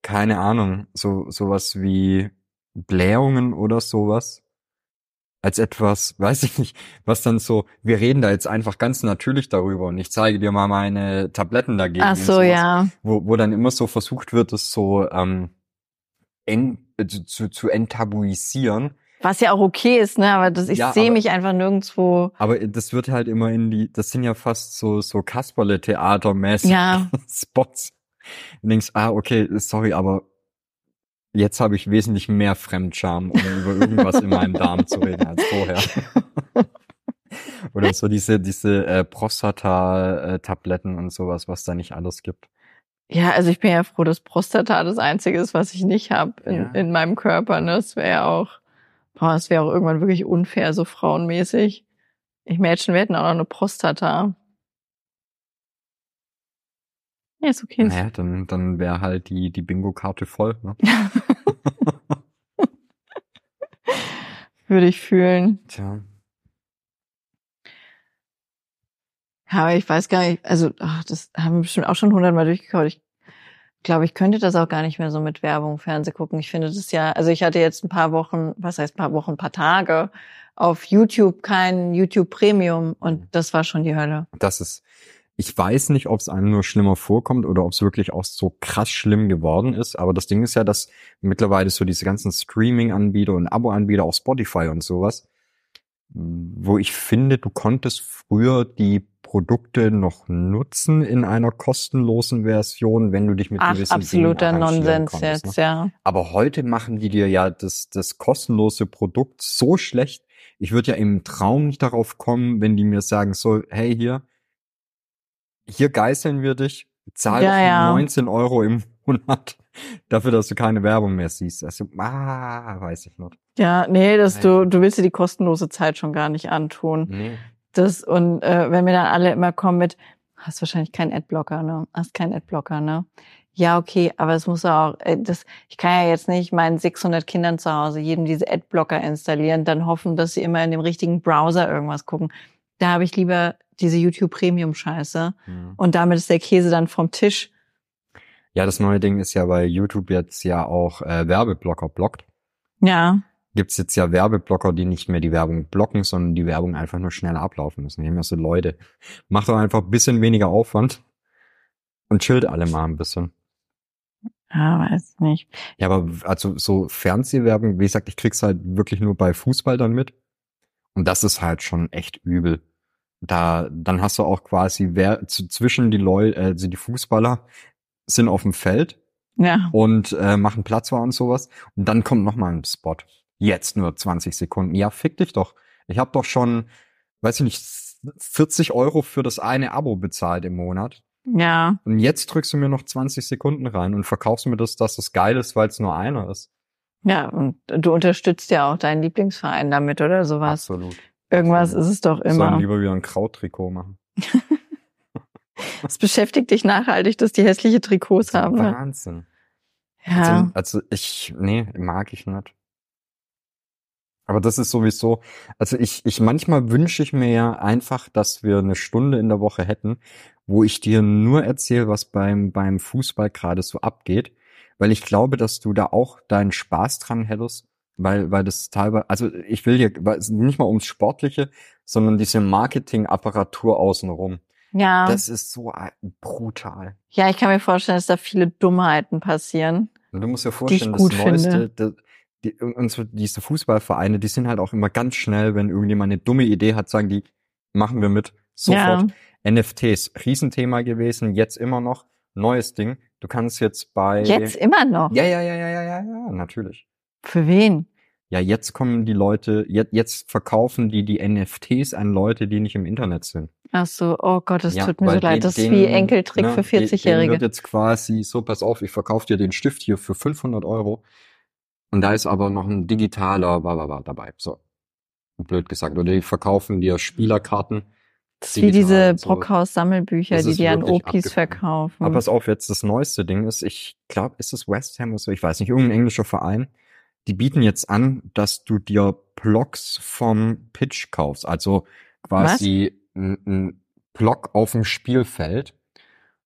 keine Ahnung, so sowas wie Blähungen oder sowas als etwas, weiß ich nicht, was dann so, wir reden da jetzt einfach ganz natürlich darüber und ich zeige dir mal meine Tabletten dagegen. Ach so, sowas ja. wo, wo dann immer so versucht wird, es so ähm, en, äh, zu, zu, zu enttabuisieren. Was ja auch okay ist, ne? Aber das, ich Ja, sehe mich einfach nirgendwo. Aber das wird halt immer in die, das sind ja fast so, so Kasperle-Theatermäßig Ja. Spots. Und denkst, ah, okay, sorry, aber jetzt habe ich wesentlich mehr Fremdscham, um über irgendwas in meinem Darm zu reden als vorher. Oder so diese, diese äh, Prostata-Tabletten und sowas, was da nicht alles gibt. Ja, also ich bin ja froh, dass Prostata das Einzige ist, was ich nicht habe in, Ja. in meinem Körper. Ne? Das wäre ja auch, boah, das wäre auch irgendwann wirklich unfair, so frauenmäßig. Ich Mädchen, wir hätten auch noch eine Prostata. Ja, ist okay. Naja, dann, dann wäre halt die, die Bingo-Karte voll. Ne? Würde ich fühlen. Tja. Ja, aber ich weiß gar nicht, also ach, das haben wir bestimmt auch schon hundertmal durchgekaut. Ich glaube, ich könnte das auch gar nicht mehr so mit Werbung, Fernseh gucken. Ich finde das ja, also ich hatte jetzt ein paar Wochen, was heißt paar Wochen, ein paar Tage auf YouTube kein YouTube Premium und das war schon die Hölle. Das ist, ich weiß nicht, ob es einem nur schlimmer vorkommt oder ob es wirklich auch so krass schlimm geworden ist. Aber das Ding ist ja, dass mittlerweile so diese ganzen Streaming-Anbieter und Abo-Anbieter, auch Spotify und sowas, wo ich finde, du konntest früher die Produkte noch nutzen in einer kostenlosen Version, wenn du dich mit Ach, gewissen absoluter Dingen Nonsens konntest, jetzt, ne? ja. Aber heute machen die dir ja das, das kostenlose Produkt so schlecht. Ich würde ja im Traum nicht darauf kommen, wenn die mir sagen so, hey hier, hier geißeln wir dich, zahl Ja, ja. 19 Euro im Monat dafür, dass du keine Werbung mehr siehst. Also, ah, weiß ich nicht. Ja, nee, das, Nein. du, du willst dir die kostenlose Zeit schon gar nicht antun. Nee. Das, und äh, wenn mir dann alle immer kommen mit, hast wahrscheinlich keinen Adblocker, ne? Hast keinen Adblocker, ne? Ja, okay, aber es muss auch, äh, das, ich kann ja jetzt nicht meinen 600 Kindern zu Hause jedem diese Adblocker installieren, dann hoffen, dass sie immer in dem richtigen Browser irgendwas gucken. Da habe ich lieber diese YouTube Premium Scheiße Hm. und damit ist der Käse dann vom Tisch. Ja, das neue Ding ist ja bei YouTube jetzt ja auch äh, Werbeblocker blockt. Ja, Gibt's jetzt ja Werbeblocker, die nicht mehr die Werbung blocken, sondern die Werbung einfach nur schneller ablaufen müssen. Ja so Leute. Macht doch einfach ein bisschen weniger Aufwand und chillt alle mal ein bisschen. ja, weiß nicht. Ja, aber also so Fernsehwerbung, wie gesagt, ich krieg's halt wirklich nur bei Fußball dann mit. Und das ist halt schon echt übel. Da, dann hast du auch quasi wer zwischen die Leute, äh, also die Fußballer sind auf dem Feld Ja, und äh, machen Platzwahl und sowas. Und dann kommt noch mal ein Spot. Jetzt nur 20 Sekunden. Ja, fick dich doch. Ich habe doch schon, weiß ich nicht, 40 Euro für das eine Abo bezahlt im Monat. ja, Und jetzt drückst du mir noch 20 Sekunden rein und verkaufst mir das, dass das geil ist, weil es nur einer ist. ja. Und du unterstützt ja auch deinen Lieblingsverein damit oder sowas. Absolut. Irgendwas ist es doch Sollen immer. lieber wieder ein Krauttrikot machen. Es beschäftigt dich nachhaltig, dass die hässliche Trikots haben. Wahnsinn. Ja, Also, also ich, nee, mag ich nicht. Aber das ist sowieso, also ich, ich manchmal wünsche ich mir ja einfach, dass wir eine Stunde in der Woche hätten, wo ich dir nur erzähle, was beim, beim Fußball gerade so abgeht, weil ich glaube, dass du da auch deinen Spaß dran hättest, weil, weil das teilweise, also ich will hier nicht mal ums Sportliche, sondern diese Marketingapparatur außenrum. ja. Das ist so brutal. ja, ich kann mir vorstellen, dass da viele Dummheiten passieren. Du musst dir ich vorstellen, das Neueste, das, die, und so diese Fußballvereine, die sind halt auch immer ganz schnell, wenn irgendjemand eine dumme Idee hat, sagen die, machen wir mit. Sofort. NFTs, Riesenthema gewesen, jetzt immer noch. Neues Ding. Du kannst jetzt bei. Jetzt immer noch. Ja, ja, ja, ja, ja, ja, ja, natürlich. Für wen? Ja, jetzt kommen die Leute, jetzt, jetzt verkaufen die die NFTs an Leute, die nicht im Internet sind. Ach so, oh Gott, das Ja, tut mir so leid. den- Das ist wie Enkeltrick ne, für den- denen 40-Jährige. wird jetzt quasi, so pass auf, ich verkaufe dir den Stift hier für 500 Euro und da ist aber noch ein digitaler Bababa dabei. So, blöd gesagt. Oder die verkaufen dir Spielerkarten. Das ist wie diese. Brockhaus-Sammelbücher, die die an Opis abgefahren. verkaufen. Aber pass auf, jetzt das neueste Ding ist, ich glaube, ist es West Ham oder so, ich weiß nicht, irgendein englischer Verein. Die bieten jetzt an, dass du dir Blocks vom Pitch kaufst. Also quasi ein, ein Block auf dem Spielfeld.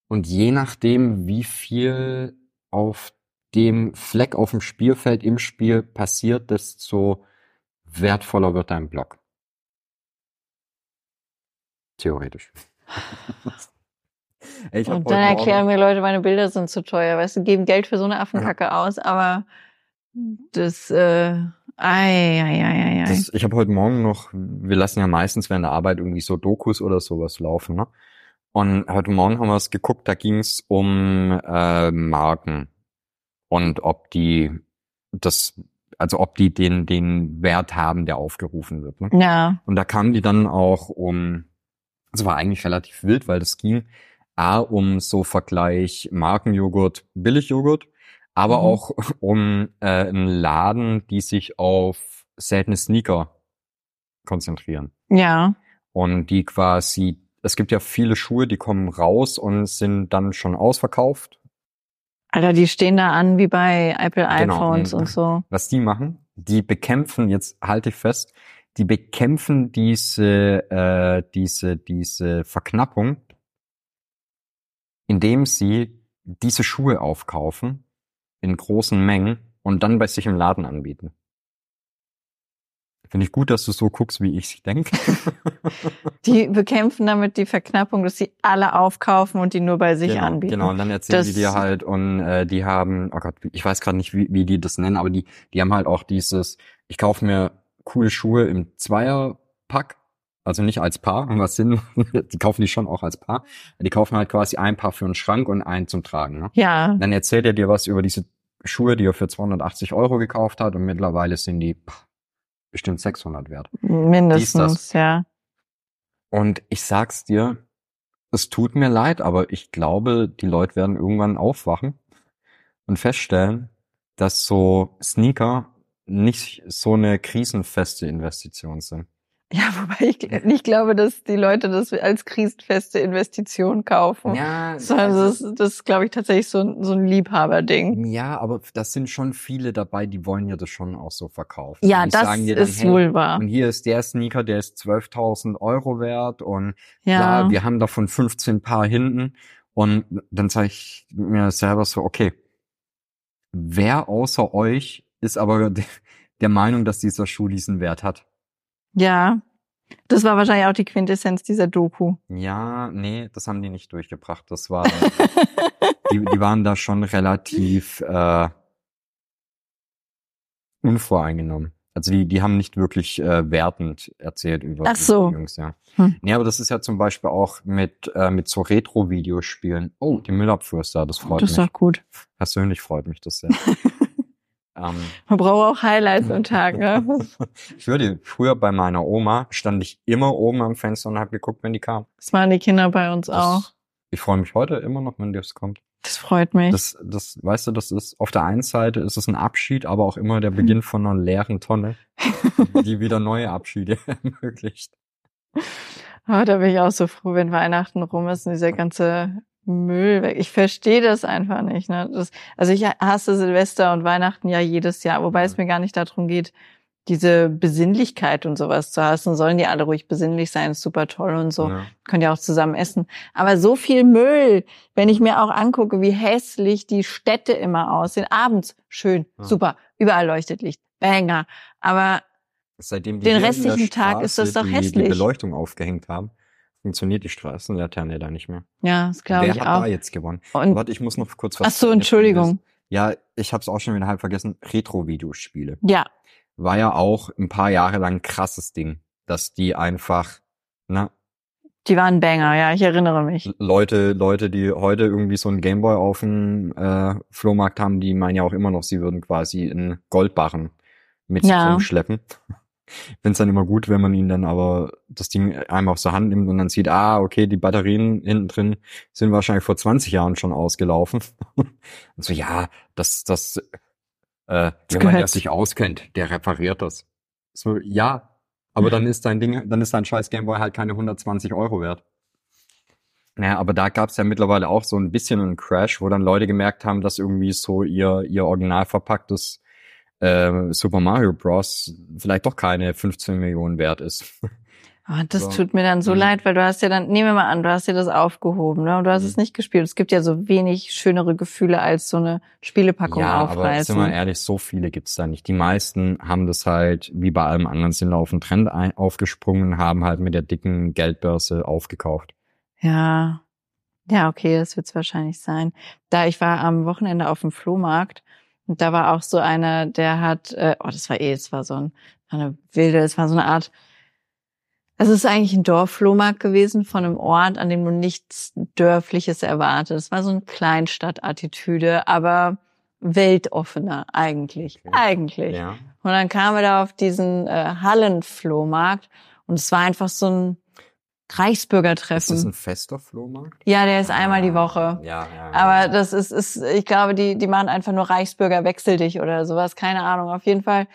Und je nachdem, wie viel auf dem Fleck auf dem Spielfeld im Spiel passiert, desto wertvoller wird dein Block. Theoretisch. Ey, Und dann erklären mir Leute, meine Bilder sind zu teuer. Weißt du, geben Geld für so eine Affenkacke aus, aber das, äh, ei, ei, ei, ei, ei. Das, ich habe heute Morgen noch, wir lassen ja meistens während der Arbeit irgendwie so Dokus oder sowas laufen, ne? Und heute Morgen haben wir es geguckt, da ging es um äh, Marken und ob die das, also ob die den den Wert haben, der aufgerufen wird. Ne? Ja, Und da kamen die dann auch um, es war eigentlich relativ wild, weil das ging A, um so Vergleich Markenjoghurt, Billigjoghurt, aber Mhm. auch um äh, einen Laden, die sich auf seltene Sneaker konzentrieren. Ja. Und die quasi, es gibt ja viele Schuhe, die kommen raus und sind dann schon ausverkauft. Alter, die stehen da an wie bei Apple Genau. iPhones und so. Was die machen, die bekämpfen, jetzt halte ich fest, die bekämpfen diese, äh, diese, diese Verknappung, indem sie diese Schuhe aufkaufen in großen Mengen und dann bei sich im Laden anbieten. Finde ich gut, dass du so guckst, wie ich denke. Die bekämpfen damit die Verknappung, dass sie alle aufkaufen und die nur bei sich genau, anbieten. Genau, und dann erzählen die Das- dir halt und äh, die haben, oh Gott, ich weiß gerade nicht, wie, wie die das nennen, aber die, die haben halt auch dieses, ich kaufe mir coole Schuhe im Zweierpack, also nicht als Paar, was Sinn, die kaufen die schon auch als Paar, die kaufen halt quasi ein Paar für einen Schrank und ein zum Tragen. Ne? Ja, Dann erzählt er dir was über diese Schuhe, die er für 280 Euro gekauft hat und mittlerweile sind die pff, bestimmt 600 wert. mindestens, ja. Und ich sag's dir, es tut mir leid, aber ich glaube, die Leute werden irgendwann aufwachen und feststellen, dass so Sneaker nicht so eine krisenfeste Investition sind. Ja, wobei ich nicht glaube, dass die Leute das als krisenfeste Investition kaufen. Ja, Sondern das, das ist, glaube ich, tatsächlich so, ein- so ein Liebhaberding. ja, aber das sind schon viele dabei, die wollen ja das schon auch so verkaufen. Ja, das dann, ist hey, wohl wahr. Und hier ist der Sneaker, der ist 12.000 Euro wert und Ja, Klar, wir haben davon 15 Paar hinten. Und dann sage ich mir selber so, okay, wer außer euch ist aber de- der Meinung, dass dieser Schuh diesen Wert hat? Ja. Das war wahrscheinlich auch die Quintessenz dieser Doku. Ja, nee, das haben die nicht durchgebracht. Das war, die, die waren da schon relativ äh, unvoreingenommen. Also die, die haben nicht wirklich äh, wertend erzählt über Ach die so. Jungs, ja. Hm. Nee, aber das ist ja zum Beispiel auch mit, äh, mit so Retro-Videospielen. Oh, die Müllabfuhrster, das freut Das ist mich. doch gut. Persönlich freut mich das sehr. ähm, Man braucht auch Highlights am Tag, ne? ich würde, früher bei meiner Oma stand ich immer oben am Fenster und habe geguckt, wenn die kam. Das machen die Kinder bei uns Das, auch. Ich freue mich heute immer noch, wenn das kommt. Das freut mich. Das, das, weißt du, das ist, auf der einen Seite ist es ein Abschied, aber auch immer der Beginn von einer leeren Tonne, die wieder neue Abschiede ermöglicht. Ah, da bin ich auch so froh, wenn Weihnachten rum ist und dieser ganze Müll weg. Ich verstehe das einfach nicht. Ne? Das, also ich hasse Silvester und Weihnachten ja jedes Jahr, wobei es mir gar nicht darum geht, diese Besinnlichkeit und sowas zu hassen. Sollen die alle ruhig besinnlich sein, ist super toll und so. Ja. Könnt ihr auch zusammen essen. Aber so viel Müll, wenn ich mir auch angucke, wie hässlich die Städte immer aussehen. Abends schön, Ja. super, überall leuchtet Licht, Banger. Aber die Den restlichen Tag ist das doch die, hässlich. Die Beleuchtung aufgehängt haben, funktioniert die Straßenlaterne da nicht mehr. ja, das glaube Wer ich hat auch. da jetzt gewonnen? Und Warte, ich muss noch kurz was. Ach so. Entschuldigung. Ja, ich habe es auch schon wieder halb vergessen. Retro-Videospiele. ja, War ja auch ein paar Jahre lang ein krasses Ding, dass die einfach, na, die waren Banger, ja, ich erinnere mich. Leute, Leute, die heute irgendwie so einen Gameboy auf dem äh, Flohmarkt haben, die meinen ja auch immer noch, sie würden quasi in Goldbarren mit sich Ja. rumschleppen. Ich finde es dann immer gut, wenn man ihn dann aber das Ding einmal aus der Hand nimmt und dann sieht, ah, okay, die Batterien hinten drin sind wahrscheinlich vor 20 Jahren schon ausgelaufen. Und so, ja, das, das, äh, jemand, der gehört- sich auskennt, der repariert das. So, ja, aber dann ist dein Ding, dann ist dein scheiß Gameboy halt keine 120 Euro wert. Naja, aber da gab's ja mittlerweile auch so ein bisschen einen Crash, wo dann Leute gemerkt haben, dass irgendwie so ihr, ihr original verpacktes äh, Super Mario Bros. vielleicht doch keine 15 Millionen wert ist. Oh, das So. tut mir dann so Mhm. leid, weil du hast ja dann, nehmen wir mal an, du hast dir das aufgehoben, ne? Und du hast Mhm. es nicht gespielt. Es gibt ja so wenig schönere Gefühle als so eine Spielepackung ja, aber sind aufreißen. wir ehrlich, so viele gibt's da nicht. Die meisten haben das halt, wie bei allem anderen, sind auf den Trend ein, aufgesprungen, haben halt mit der dicken Geldbörse aufgekauft. Ja. Ja, okay, das wird's wahrscheinlich sein. Da ich war am Wochenende auf dem Flohmarkt und da war auch so einer, der hat, äh, oh, das war eh, es war so ein, eine wilde, es war so eine Art, also es ist eigentlich ein Dorfflohmarkt gewesen von einem Ort, an dem du nichts Dörfliches erwartet. Es war so eine Kleinstadt-Attitüde, aber weltoffener eigentlich. Okay. Eigentlich. Ja. Und dann kamen wir da auf diesen äh, Hallenflohmarkt und es war einfach so ein Reichsbürgertreffen. Ist das ein fester Flohmarkt? Ja, der ist einmal die Woche. Ja, ja. Aber das ist, ist, ich glaube, die, die machen einfach nur Reichsbürger wechsel dich oder sowas, keine Ahnung. Auf jeden Fall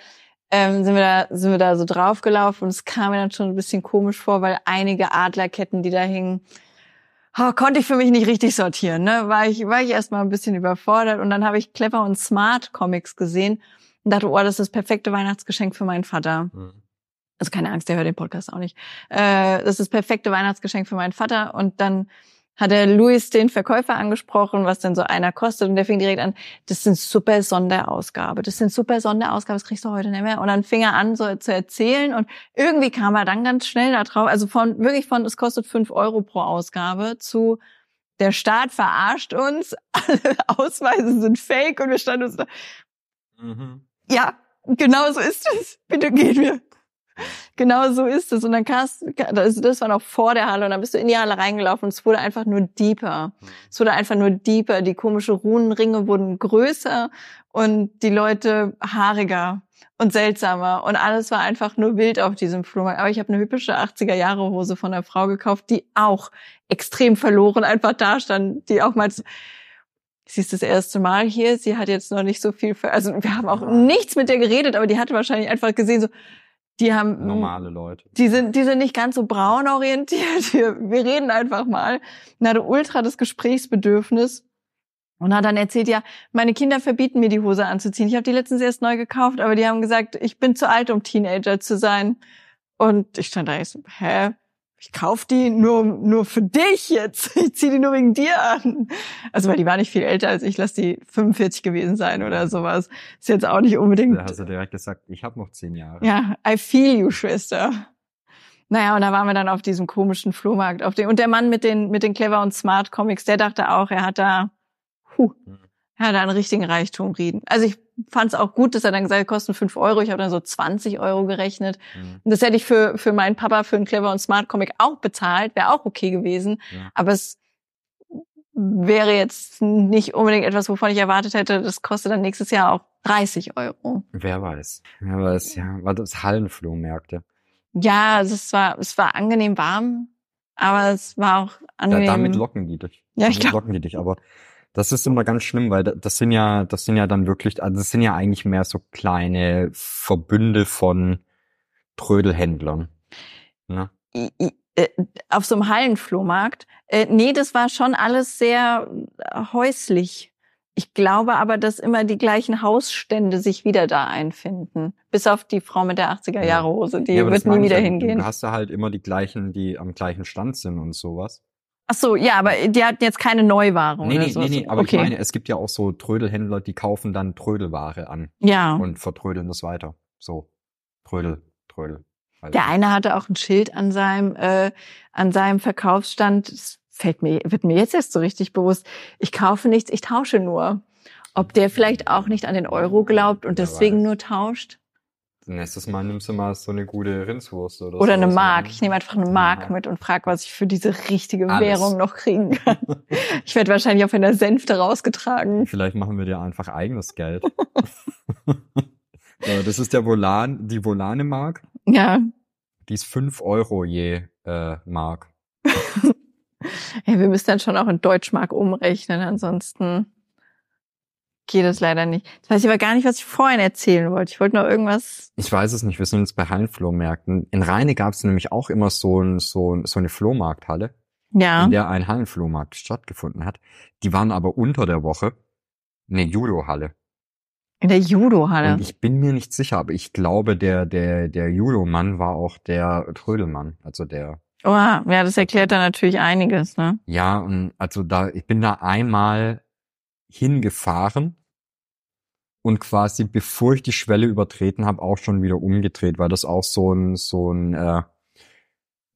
ähm, sind wir da, sind wir da so draufgelaufen und es kam mir dann schon ein bisschen komisch vor, weil einige Adlerketten, die da hingen, oh, konnte ich für mich nicht richtig sortieren. Ne? War ich, war ich erstmal ein bisschen überfordert und dann habe ich Clever und Smart Comics gesehen und dachte, oh, das ist das perfekte Weihnachtsgeschenk für meinen Vater. Hm. Also keine Angst, der hört den Podcast auch nicht. Äh, das ist das perfekte Weihnachtsgeschenk für meinen Vater und dann hat der Luis den Verkäufer angesprochen, was denn so einer kostet. Und der fing direkt an, das sind super Sonderausgabe. Das sind super Sonderausgabe, das kriegst du heute nicht mehr. Und dann fing er an, so zu erzählen. Und irgendwie kam er dann ganz schnell da drauf. Also von, wirklich von, es kostet fünf Euro pro Ausgabe zu, der Staat verarscht uns, alle Ausweise sind fake und wir standen uns da. Mhm. Ja, genau so ist es. Bitte gehen wir. Genau so ist es. Und dann kannst, das, das war noch vor der Halle und dann bist du in die Halle reingelaufen und es wurde einfach nur deeper. Mhm. Es wurde einfach nur deeper. Die komischen Runenringe wurden größer und die Leute haariger und seltsamer und alles war einfach nur wild auf diesem Flohmarkt. Aber ich habe eine hübsche 80er Jahre Hose von einer Frau gekauft, die auch extrem verloren einfach da stand, die auch mal Sie ist das erste Mal hier. Sie hat jetzt noch nicht so viel, für, also wir haben auch nichts mit der geredet, aber die hatte wahrscheinlich einfach gesehen so, die haben Normale Leute. die sind, die sind nicht ganz so braun orientiert. Wir, wir reden einfach mal. Und hatte ultra das Gesprächsbedürfnis. Und hat dann erzählt, ja, meine Kinder verbieten mir die Hose anzuziehen. Ich habe die letztens erst neu gekauft, aber die haben gesagt, ich bin zu alt, um Teenager zu sein. Und ich stand da, ich so, hä? Ich kauf die nur, nur für dich jetzt. Ich zieh die nur wegen dir an. Also, weil die war nicht viel älter als ich. Lass die 45 gewesen sein oder sowas. Ist jetzt auch nicht unbedingt Da hast du direkt gesagt, ich habe noch zehn Jahre. ja, I feel you, Schwester. Naja, und da waren wir dann auf diesem komischen Flohmarkt. Auf den, und der Mann mit den, mit den Clever und Smart Comics, der dachte auch, er hat da, huh, er hat da einen richtigen Reichtum reden. Also ich fand es auch gut, dass er dann gesagt hat, kosten fünf Euro. Ich habe dann so 20 Euro gerechnet. Mhm. Und das hätte ich für, für meinen Papa für einen Clever und Smart Comic auch bezahlt, wäre auch okay gewesen. Ja. Aber es wäre jetzt nicht unbedingt etwas, wovon ich erwartet hätte, das kostet dann nächstes Jahr auch 30 Euro. Wer weiß. Wer weiß, ja. War das Hallenflohmärkte? Ja, also es war, es war angenehm warm, aber es war auch Da, angenehm. damit locken die dich. Ja, ich damit glaub- locken die dich. Aber das ist immer ganz schlimm, weil da- das sind ja, das sind ja dann wirklich, also das sind ja eigentlich mehr so kleine Verbünde von Trödelhändlern. Ne? Äh, auf so einem Hallenflohmarkt. Äh, nee, das war schon alles sehr äh, häuslich. Ich glaube aber, dass immer die gleichen Hausstände sich wieder da einfinden. Bis auf die Frau mit der 80er Jahre Hose, die Ja, wird nie wieder ja. hingehen. Du hast ja halt immer die gleichen, die am gleichen Stand sind und sowas. Ach so, ja, aber die hatten jetzt keine Neuware Nee, oder nee, so. nee, nee, aber okay. ich meine, es gibt ja auch so Trödelhändler, die kaufen dann Trödelware an ja. und vertrödeln das weiter. So. Trödel, Trödel. Also, Der eine hatte auch ein Schild an seinem äh, an seinem Verkaufsstand. Das fällt mir wird mir jetzt erst so richtig bewusst. Ich kaufe nichts, ich tausche nur. Ob der vielleicht auch nicht an den Euro glaubt und deswegen nur tauscht Nächstes Mal nimmst du mal so eine gute Rindswurst oder oder eine sowas, Mark. ne? Ich nehme einfach eine Mark Mark. mit und frage, was ich für diese richtige Alles. Währung noch kriegen kann. ich werde wahrscheinlich auf einer Sänfte rausgetragen. Vielleicht machen wir dir einfach eigenes Geld. so, das ist der Volan, die Volane Mark. Ja, Die ist fünf Euro je äh, Mark. ja, wir müssen dann schon auch in Deutschmark umrechnen, ansonsten geht das leider nicht. Jetzt weiß ich aber gar nicht, was ich vorhin erzählen wollte. Ich wollte noch irgendwas. Ich weiß es nicht, wir sind jetzt bei Hallenflohmärkten. In Rheine gab es nämlich auch immer so, ein, so, ein, so eine Flohmarkthalle, Ja. in der ein Hallenflohmarkt stattgefunden hat. Die waren aber unter der Woche eine Judohalle. In der Judo-Halle. Und ich bin mir nicht sicher, aber ich glaube, der, der, der Judo-Mann war auch der Trödelmann. Also der, Oh, ja, das erklärt dann natürlich einiges, ne? ja, und also da, ich bin da einmal hingefahren und quasi, bevor ich die Schwelle übertreten habe, auch schon wieder umgedreht, weil das auch so ein, so ein äh,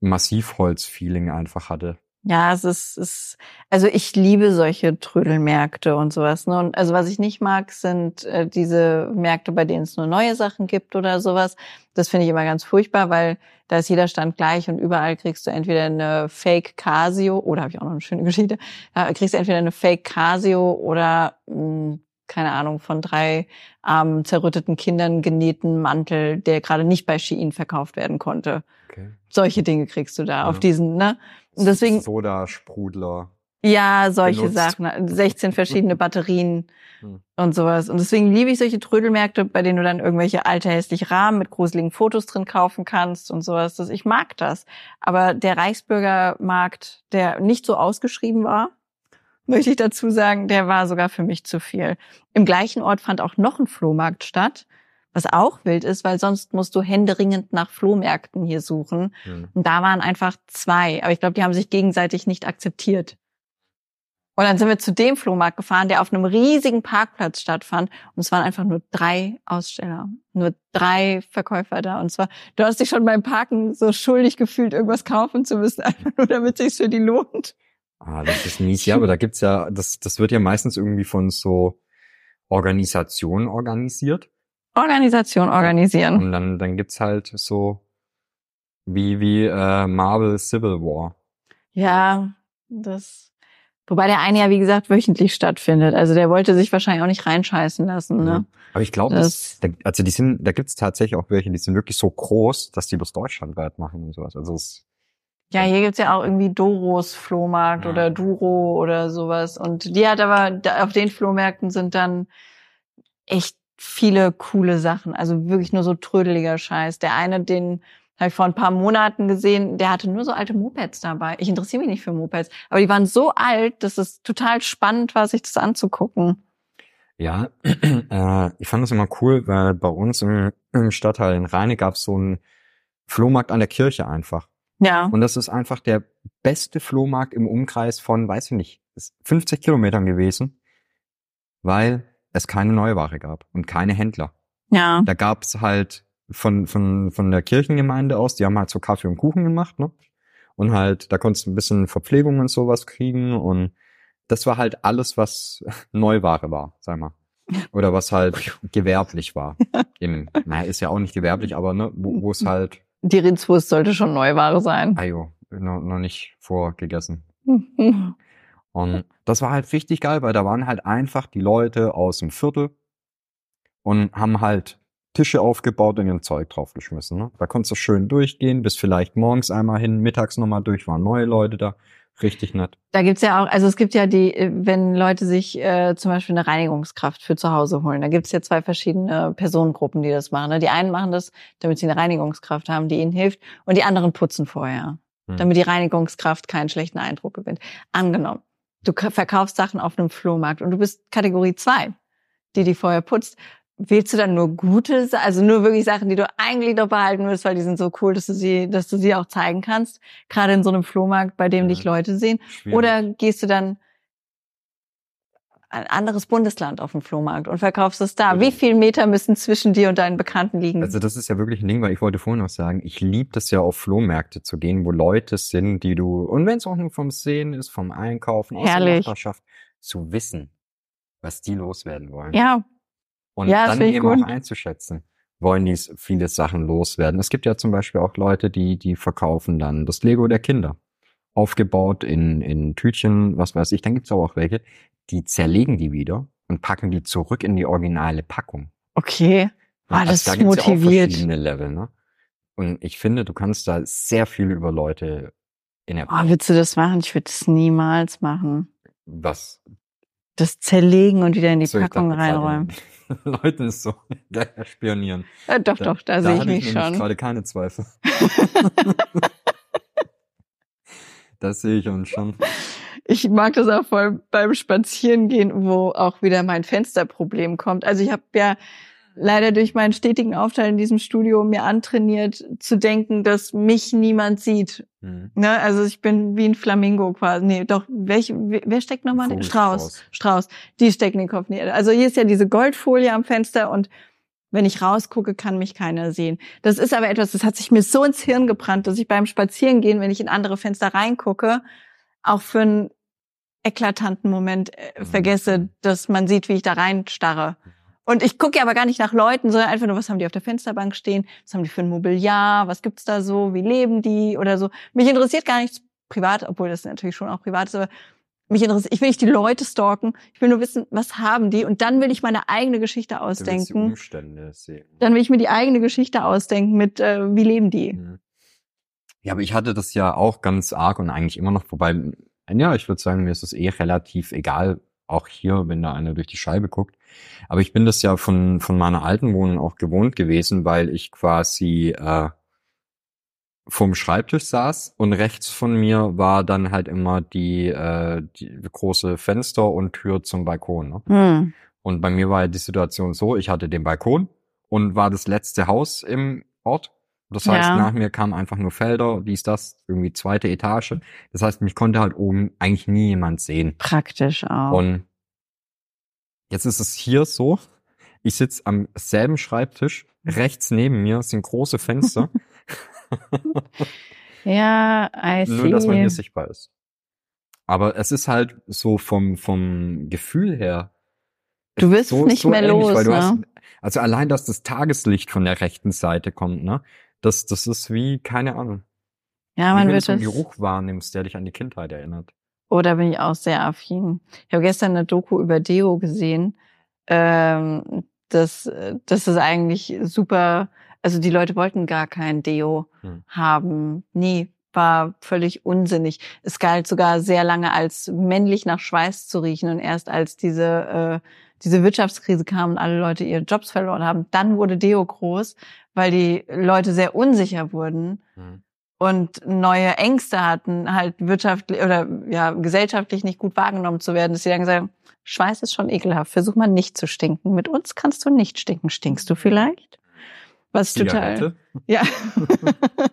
Massivholz-Feeling einfach hatte. Ja, es ist, es, also ich liebe solche Trödelmärkte und sowas. Ne? Und also was ich nicht mag, sind äh, diese Märkte, bei denen es nur neue Sachen gibt oder sowas. Das finde ich immer ganz furchtbar, weil da ist jeder Stand gleich und überall kriegst du entweder eine Fake Casio oder habe ich auch noch eine schöne Geschichte. Da kriegst du entweder eine Fake Casio oder ein keine Ahnung, von drei armen, zerrütteten Kindern genähten Mantel, der gerade nicht bei Shein verkauft werden konnte. Okay. Solche Dinge kriegst du da ja. auf diesen, ne? Und deswegen. Soda, Sprudler. Ja, solche benutzt. Sachen. 16 verschiedene Batterien hm. und sowas. Und deswegen liebe ich solche Trödelmärkte, bei denen du dann irgendwelche alte hässliche Rahmen mit gruseligen Fotos drin kaufen kannst und sowas. Das, ich mag das. Aber der Reichsbürgermarkt, der nicht so ausgeschrieben war, möchte ich dazu sagen, der war sogar für mich zu viel. Im gleichen Ort fand auch noch ein Flohmarkt statt, was auch wild ist, weil sonst musst du händeringend nach Flohmärkten hier suchen. Mhm. Und da waren einfach zwei. Aber ich glaube, die haben sich gegenseitig nicht akzeptiert. Und dann sind wir zu dem Flohmarkt gefahren, der auf einem riesigen Parkplatz stattfand. Und es waren einfach nur drei Aussteller, nur drei Verkäufer da. Und zwar, du hast dich schon beim Parken so schuldig gefühlt, irgendwas kaufen zu müssen, einfach nur damit es sich für die lohnt. Ah, das ist mies. Ja, aber da gibt's ja, das, das wird ja meistens irgendwie von so Organisationen organisiert. Organisation organisieren. Und dann, dann gibt's halt so wie, wie äh, Marvel Civil War. Ja, das Wobei der eine ja, wie gesagt, wöchentlich stattfindet. Also der wollte sich wahrscheinlich auch nicht reinscheißen lassen. Ne? Aber ich glaube, das, also die sind, da gibt's tatsächlich auch welche, die sind wirklich so groß, dass die das deutschlandweit machen und sowas. Also es, ja, hier gibt's ja auch irgendwie Doros Flohmarkt ja. oder Duro oder sowas. Und die hat aber, auf den Flohmärkten sind dann echt viele coole Sachen. Also wirklich nur so trödeliger Scheiß. Der eine, den habe ich vor ein paar Monaten gesehen, der hatte nur so alte Mopeds dabei. Ich interessiere mich nicht für Mopeds, aber die waren so alt, dass es total spannend war, sich das anzugucken. Ja, äh, ich fand das immer cool, weil bei uns im, im Stadtteil in Rheine gab es so einen Flohmarkt an der Kirche einfach. Ja. Und das ist einfach der beste Flohmarkt im Umkreis von, weiß ich nicht, 50 Kilometern gewesen, weil es keine Neuware gab und keine Händler. Ja. Da gab es halt von, von, von der Kirchengemeinde aus, die haben halt so Kaffee und Kuchen gemacht, ne? Und halt, da konntest du ein bisschen Verpflegung und sowas kriegen und das war halt alles, was Neuware war, sag mal. Oder was halt gewerblich war. Im, naja, ist ja auch nicht gewerblich, aber ne, wo, wo es halt. Die Rindswurst sollte schon Neuware sein. Ah jo, noch, noch nicht vorgegessen. und das war halt richtig geil, weil da waren halt einfach die Leute aus dem Viertel und haben halt Tische aufgebaut und ihr Zeug draufgeschmissen. Ne? Da konntest du schön durchgehen, bis vielleicht morgens einmal hin, mittags nochmal durch, waren neue Leute da. Richtig nett. Da gibt's ja auch, also es gibt ja die, äh, wenn Leute sich äh, zum Beispiel eine Reinigungskraft für zu Hause holen, da gibt's ja zwei verschiedene Personengruppen, die das machen. Ne? Die einen machen das, damit sie eine Reinigungskraft haben, die ihnen hilft, und die anderen putzen vorher, hm. damit die Reinigungskraft keinen schlechten Eindruck gewinnt. Angenommen, du verkaufst Sachen auf einem Flohmarkt und du bist Kategorie zwei, die die vorher putzt Wählst du dann nur gute, also nur wirklich Sachen, die du eigentlich noch behalten willst, weil die sind so cool, dass du sie, dass du sie auch zeigen kannst, gerade in so einem Flohmarkt, bei dem ja. dich Leute sehen? Schwierig. Oder gehst du dann ein anderes Bundesland auf dem Flohmarkt und verkaufst es da. Wie viel Meter müssen zwischen dir und deinen Bekannten liegen? Also das ist ja wirklich ein Ding, weil ich wollte vorhin noch sagen, ich liebe das ja auf Flohmärkte zu gehen, wo Leute sind, die du, und wenn es auch nur vom Sehen ist, vom Einkaufen, aus Herrlich. der Nachbarschaft, zu wissen, was die loswerden wollen. Ja, und ja, dann eben gut. auch einzuschätzen, wollen die viele Sachen loswerden. Es gibt ja zum Beispiel auch Leute, die, die verkaufen dann das Lego der Kinder. Aufgebaut in, in Tütchen, was weiß ich. Dann gibt's aber auch welche, die zerlegen die wieder und packen die zurück in die originale Packung. Okay. Ah, das also, da motiviert. Ja auch verschiedene Level, ne? Und ich finde, du kannst da sehr viel über Leute in der. Oh, willst du das machen? Ich würde es niemals machen. Was? Das zerlegen und wieder in die so, Packung reinräumen. Leuten ist so spionieren. Ja, doch, da, doch, da, da sehe ich mich schon. gerade keine Zweifel. das sehe ich uns schon. Ich mag das auch voll beim Spazierengehen, wo auch wieder mein Fensterproblem kommt. Also ich habe ja leider durch meinen stetigen Aufteil in diesem Studio mir antrainiert zu denken, dass mich niemand sieht. Mhm. Ne? Also ich bin wie ein Flamingo quasi. Nee, doch, welche, wer steckt nochmal? Strauß. Strauß. Strauß. Die stecken den Kopf nicht. Also hier ist ja diese Goldfolie am Fenster und wenn ich rausgucke, kann mich keiner sehen. Das ist aber etwas, das hat sich mir so ins Hirn gebrannt, dass ich beim Spazierengehen, wenn ich in andere Fenster reingucke, auch für einen eklatanten Moment äh, mhm. vergesse, dass man sieht, wie ich da reinstarre. Mhm. Und ich gucke ja aber gar nicht nach Leuten, sondern einfach nur, was haben die auf der Fensterbank stehen, was haben die für ein Mobiliar, was gibt's da so, wie leben die oder so. Mich interessiert gar nichts privat, obwohl das natürlich schon auch privat ist, aber mich interessiert, ich will nicht die Leute stalken, ich will nur wissen, was haben die und dann will ich meine eigene Geschichte Du willst die ausdenken. Umstände sehen. Dann will ich mir die eigene Geschichte ausdenken mit, äh, wie leben die? Mhm. Ja, aber ich hatte das ja auch ganz arg und eigentlich immer noch vorbei. Ja, ich würde sagen, mir ist es eh relativ egal, auch hier, wenn da einer durch die Scheibe guckt. Aber ich bin das ja von, von meiner alten Wohnung auch gewohnt gewesen, weil ich quasi äh, vorm Schreibtisch saß und rechts von mir war dann halt immer die, äh, die große Fenster und Tür zum Balkon. Ne? Hm. Und bei mir war ja die Situation so, ich hatte den Balkon und war das letzte Haus im Ort. Das heißt, Ja. nach mir kamen einfach nur Felder, dies, das, irgendwie zweite Etage. Das heißt, mich konnte halt oben eigentlich nie jemand sehen. Praktisch auch. Und jetzt ist es hier so, ich sitze am selben Schreibtisch, rechts neben mir sind große Fenster, ja, I see. nur dass man hier sichtbar ist. Aber es ist halt so vom, vom Gefühl her. Du wirst so, nicht so mehr ähnlich, los, weil du ne? hast, also allein, dass das Tageslicht von der rechten Seite kommt, ne? Das, das ist wie, keine Ahnung. ja, wie man wenn wird du einen. Geruch wahrnimmst, der dich an die Kindheit erinnert. Oh, da bin ich auch sehr affin. Ich habe gestern eine Doku über Deo gesehen. Ähm, das, das ist eigentlich super. Also die Leute wollten gar kein Deo Hm. haben. Nie. War völlig unsinnig. Es galt sogar sehr lange als männlich nach Schweiß zu riechen und erst als diese, äh, diese Wirtschaftskrise kam und alle Leute ihre Jobs verloren haben, dann wurde Deo groß, weil die Leute sehr unsicher wurden Hm. Und neue Ängste hatten, halt wirtschaftlich oder ja gesellschaftlich nicht gut wahrgenommen zu werden, dass sie dann gesagt haben, Schweiß ist schon ekelhaft, versuch mal nicht zu stinken. Mit uns kannst du nicht stinken. Stinkst du vielleicht? Was total. Ja.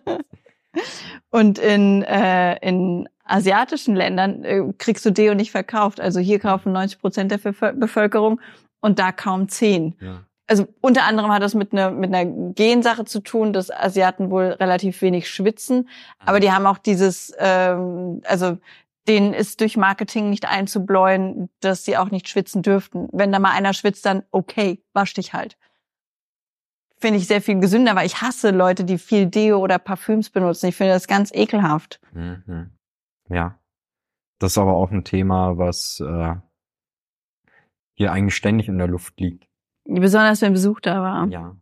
und in, äh, in asiatischen Ländern äh, kriegst du Deo nicht verkauft. Also hier kaufen 90 Prozent der Bevö- Bevölkerung und da kaum 10 Ja. Also unter anderem hat das mit einer mit einer Gensache zu tun, dass Asiaten wohl relativ wenig schwitzen, aber die haben auch dieses, ähm, also denen ist durch Marketing nicht einzubläuen, dass sie auch nicht schwitzen dürften. Wenn da mal einer schwitzt, dann okay, wasch dich halt. Finde ich sehr viel gesünder, weil ich hasse Leute, die viel Deo oder Parfüms benutzen. Ich finde das ganz ekelhaft. Mhm. Ja. Das ist aber auch ein Thema, was äh, hier eigentlich ständig in der Luft liegt. Besonders wenn Besuch da war. Ja.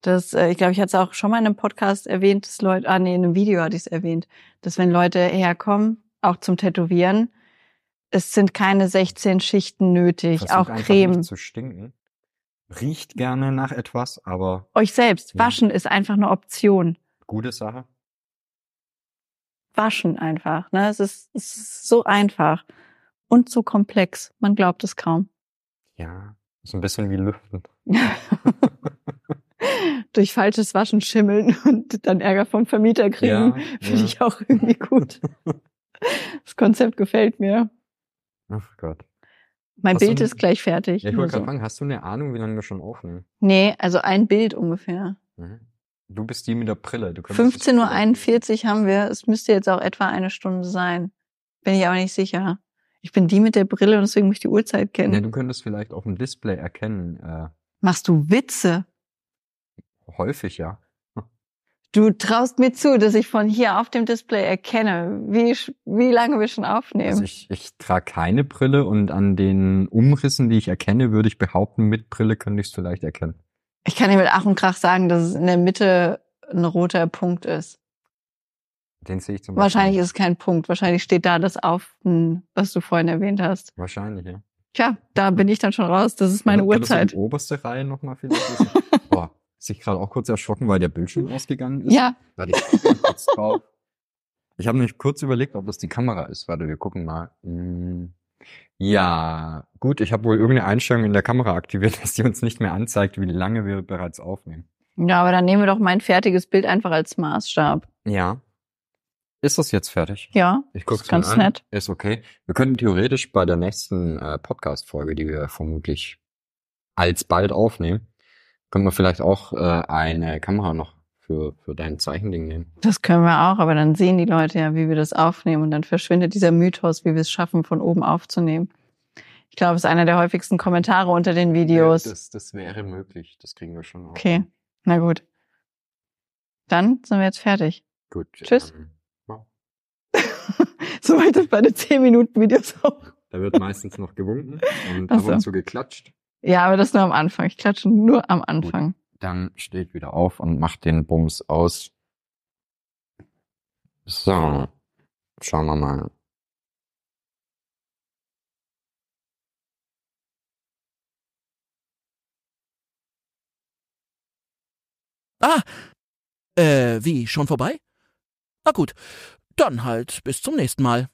Das, äh, ich glaube, ich hatte es auch schon mal in einem Podcast erwähnt, dass Leute, ah nee, in einem Video hatte ich es erwähnt, dass wenn Leute herkommen, auch zum Tätowieren, es sind keine 16 Schichten nötig, Versuch auch Creme. Nicht zu stinken. Riecht gerne nach etwas, aber Euch selbst, Ja. waschen ist einfach eine Option. gute Sache. Waschen einfach, ne? Es ist, es ist so einfach und so komplex. Man glaubt es kaum. Ja. Ist ein bisschen wie Lüften. Durch falsches Waschen schimmeln und dann Ärger vom Vermieter kriegen, Ja, finde ja. ich auch irgendwie gut. Das Konzept gefällt mir. Ach Gott. Mein Hast du Bild ein- ist gleich fertig. Ja, ich wollte so. gerade fragen, hast du eine Ahnung, wie lange wir schon aufnehmen? Nee, also ein Bild ungefähr. Mhm. Du bist die mit der Brille. Du könntest das 15.41 Uhr haben wir. Es müsste jetzt auch etwa eine Stunde sein. Bin ich aber nicht sicher. Ich bin die mit der Brille und deswegen muss ich die Uhrzeit kennen. Ja, du könntest vielleicht auf dem Display erkennen. Äh, Machst du Witze? häufig, ja. Du traust mir zu, dass ich von hier auf dem Display erkenne, wie, wie lange wir schon aufnehmen. Also ich, ich trage keine Brille und an den Umrissen, die ich erkenne, würde ich behaupten, mit Brille könnte ich es vielleicht erkennen. ich kann dir mit Ach und Krach sagen, dass es in der Mitte ein roter Punkt ist. Den sehe ich zum Beispiel. Wahrscheinlich ist es kein Punkt. Wahrscheinlich steht da das auf, was du vorhin erwähnt hast. Wahrscheinlich, ja. Tja, da bin ich dann schon raus. Das ist meine du Uhrzeit. Die oberste Reihe nochmal vielleicht. Boah, ist ich gerade auch kurz erschrocken, weil der Bildschirm ausgegangen ist. Ja, Warte, ich kurz drauf. Ich habe nämlich kurz überlegt, ob das die Kamera ist. Warte, wir gucken mal. Hm. Ja, gut, ich habe wohl irgendeine Einstellung in der Kamera aktiviert, dass die uns nicht mehr anzeigt, wie lange wir bereits aufnehmen. Ja, aber dann nehmen wir doch mein fertiges Bild einfach als Maßstab. Ja. Ist das jetzt fertig? Ja, Ich guck's ist ganz an. nett. Ist okay. Wir könnten theoretisch bei der nächsten äh, Podcast-Folge, die wir vermutlich alsbald aufnehmen, können wir vielleicht auch äh, eine Kamera noch für, für dein Zeichending nehmen. Das können wir auch, aber dann sehen die Leute ja, wie wir das aufnehmen und dann verschwindet dieser Mythos, wie wir es schaffen, von oben aufzunehmen. Ich glaube, es ist einer der häufigsten Kommentare unter den Videos. Das, das wäre möglich. Das kriegen wir schon auf. Okay, na gut. Dann sind wir jetzt fertig. Gut. Tschüss. Ähm, wow. So So mache ich das bei den 10-Minuten-Videos auch. Da wird meistens noch gewunken und ab so. und zu geklatscht. Ja, aber das nur am Anfang. Ich klatsche nur am Anfang. Dann steht wieder auf und macht den Bums aus. So, schauen wir mal. Ah, äh, wie, schon vorbei? Na gut, dann halt bis zum nächsten Mal.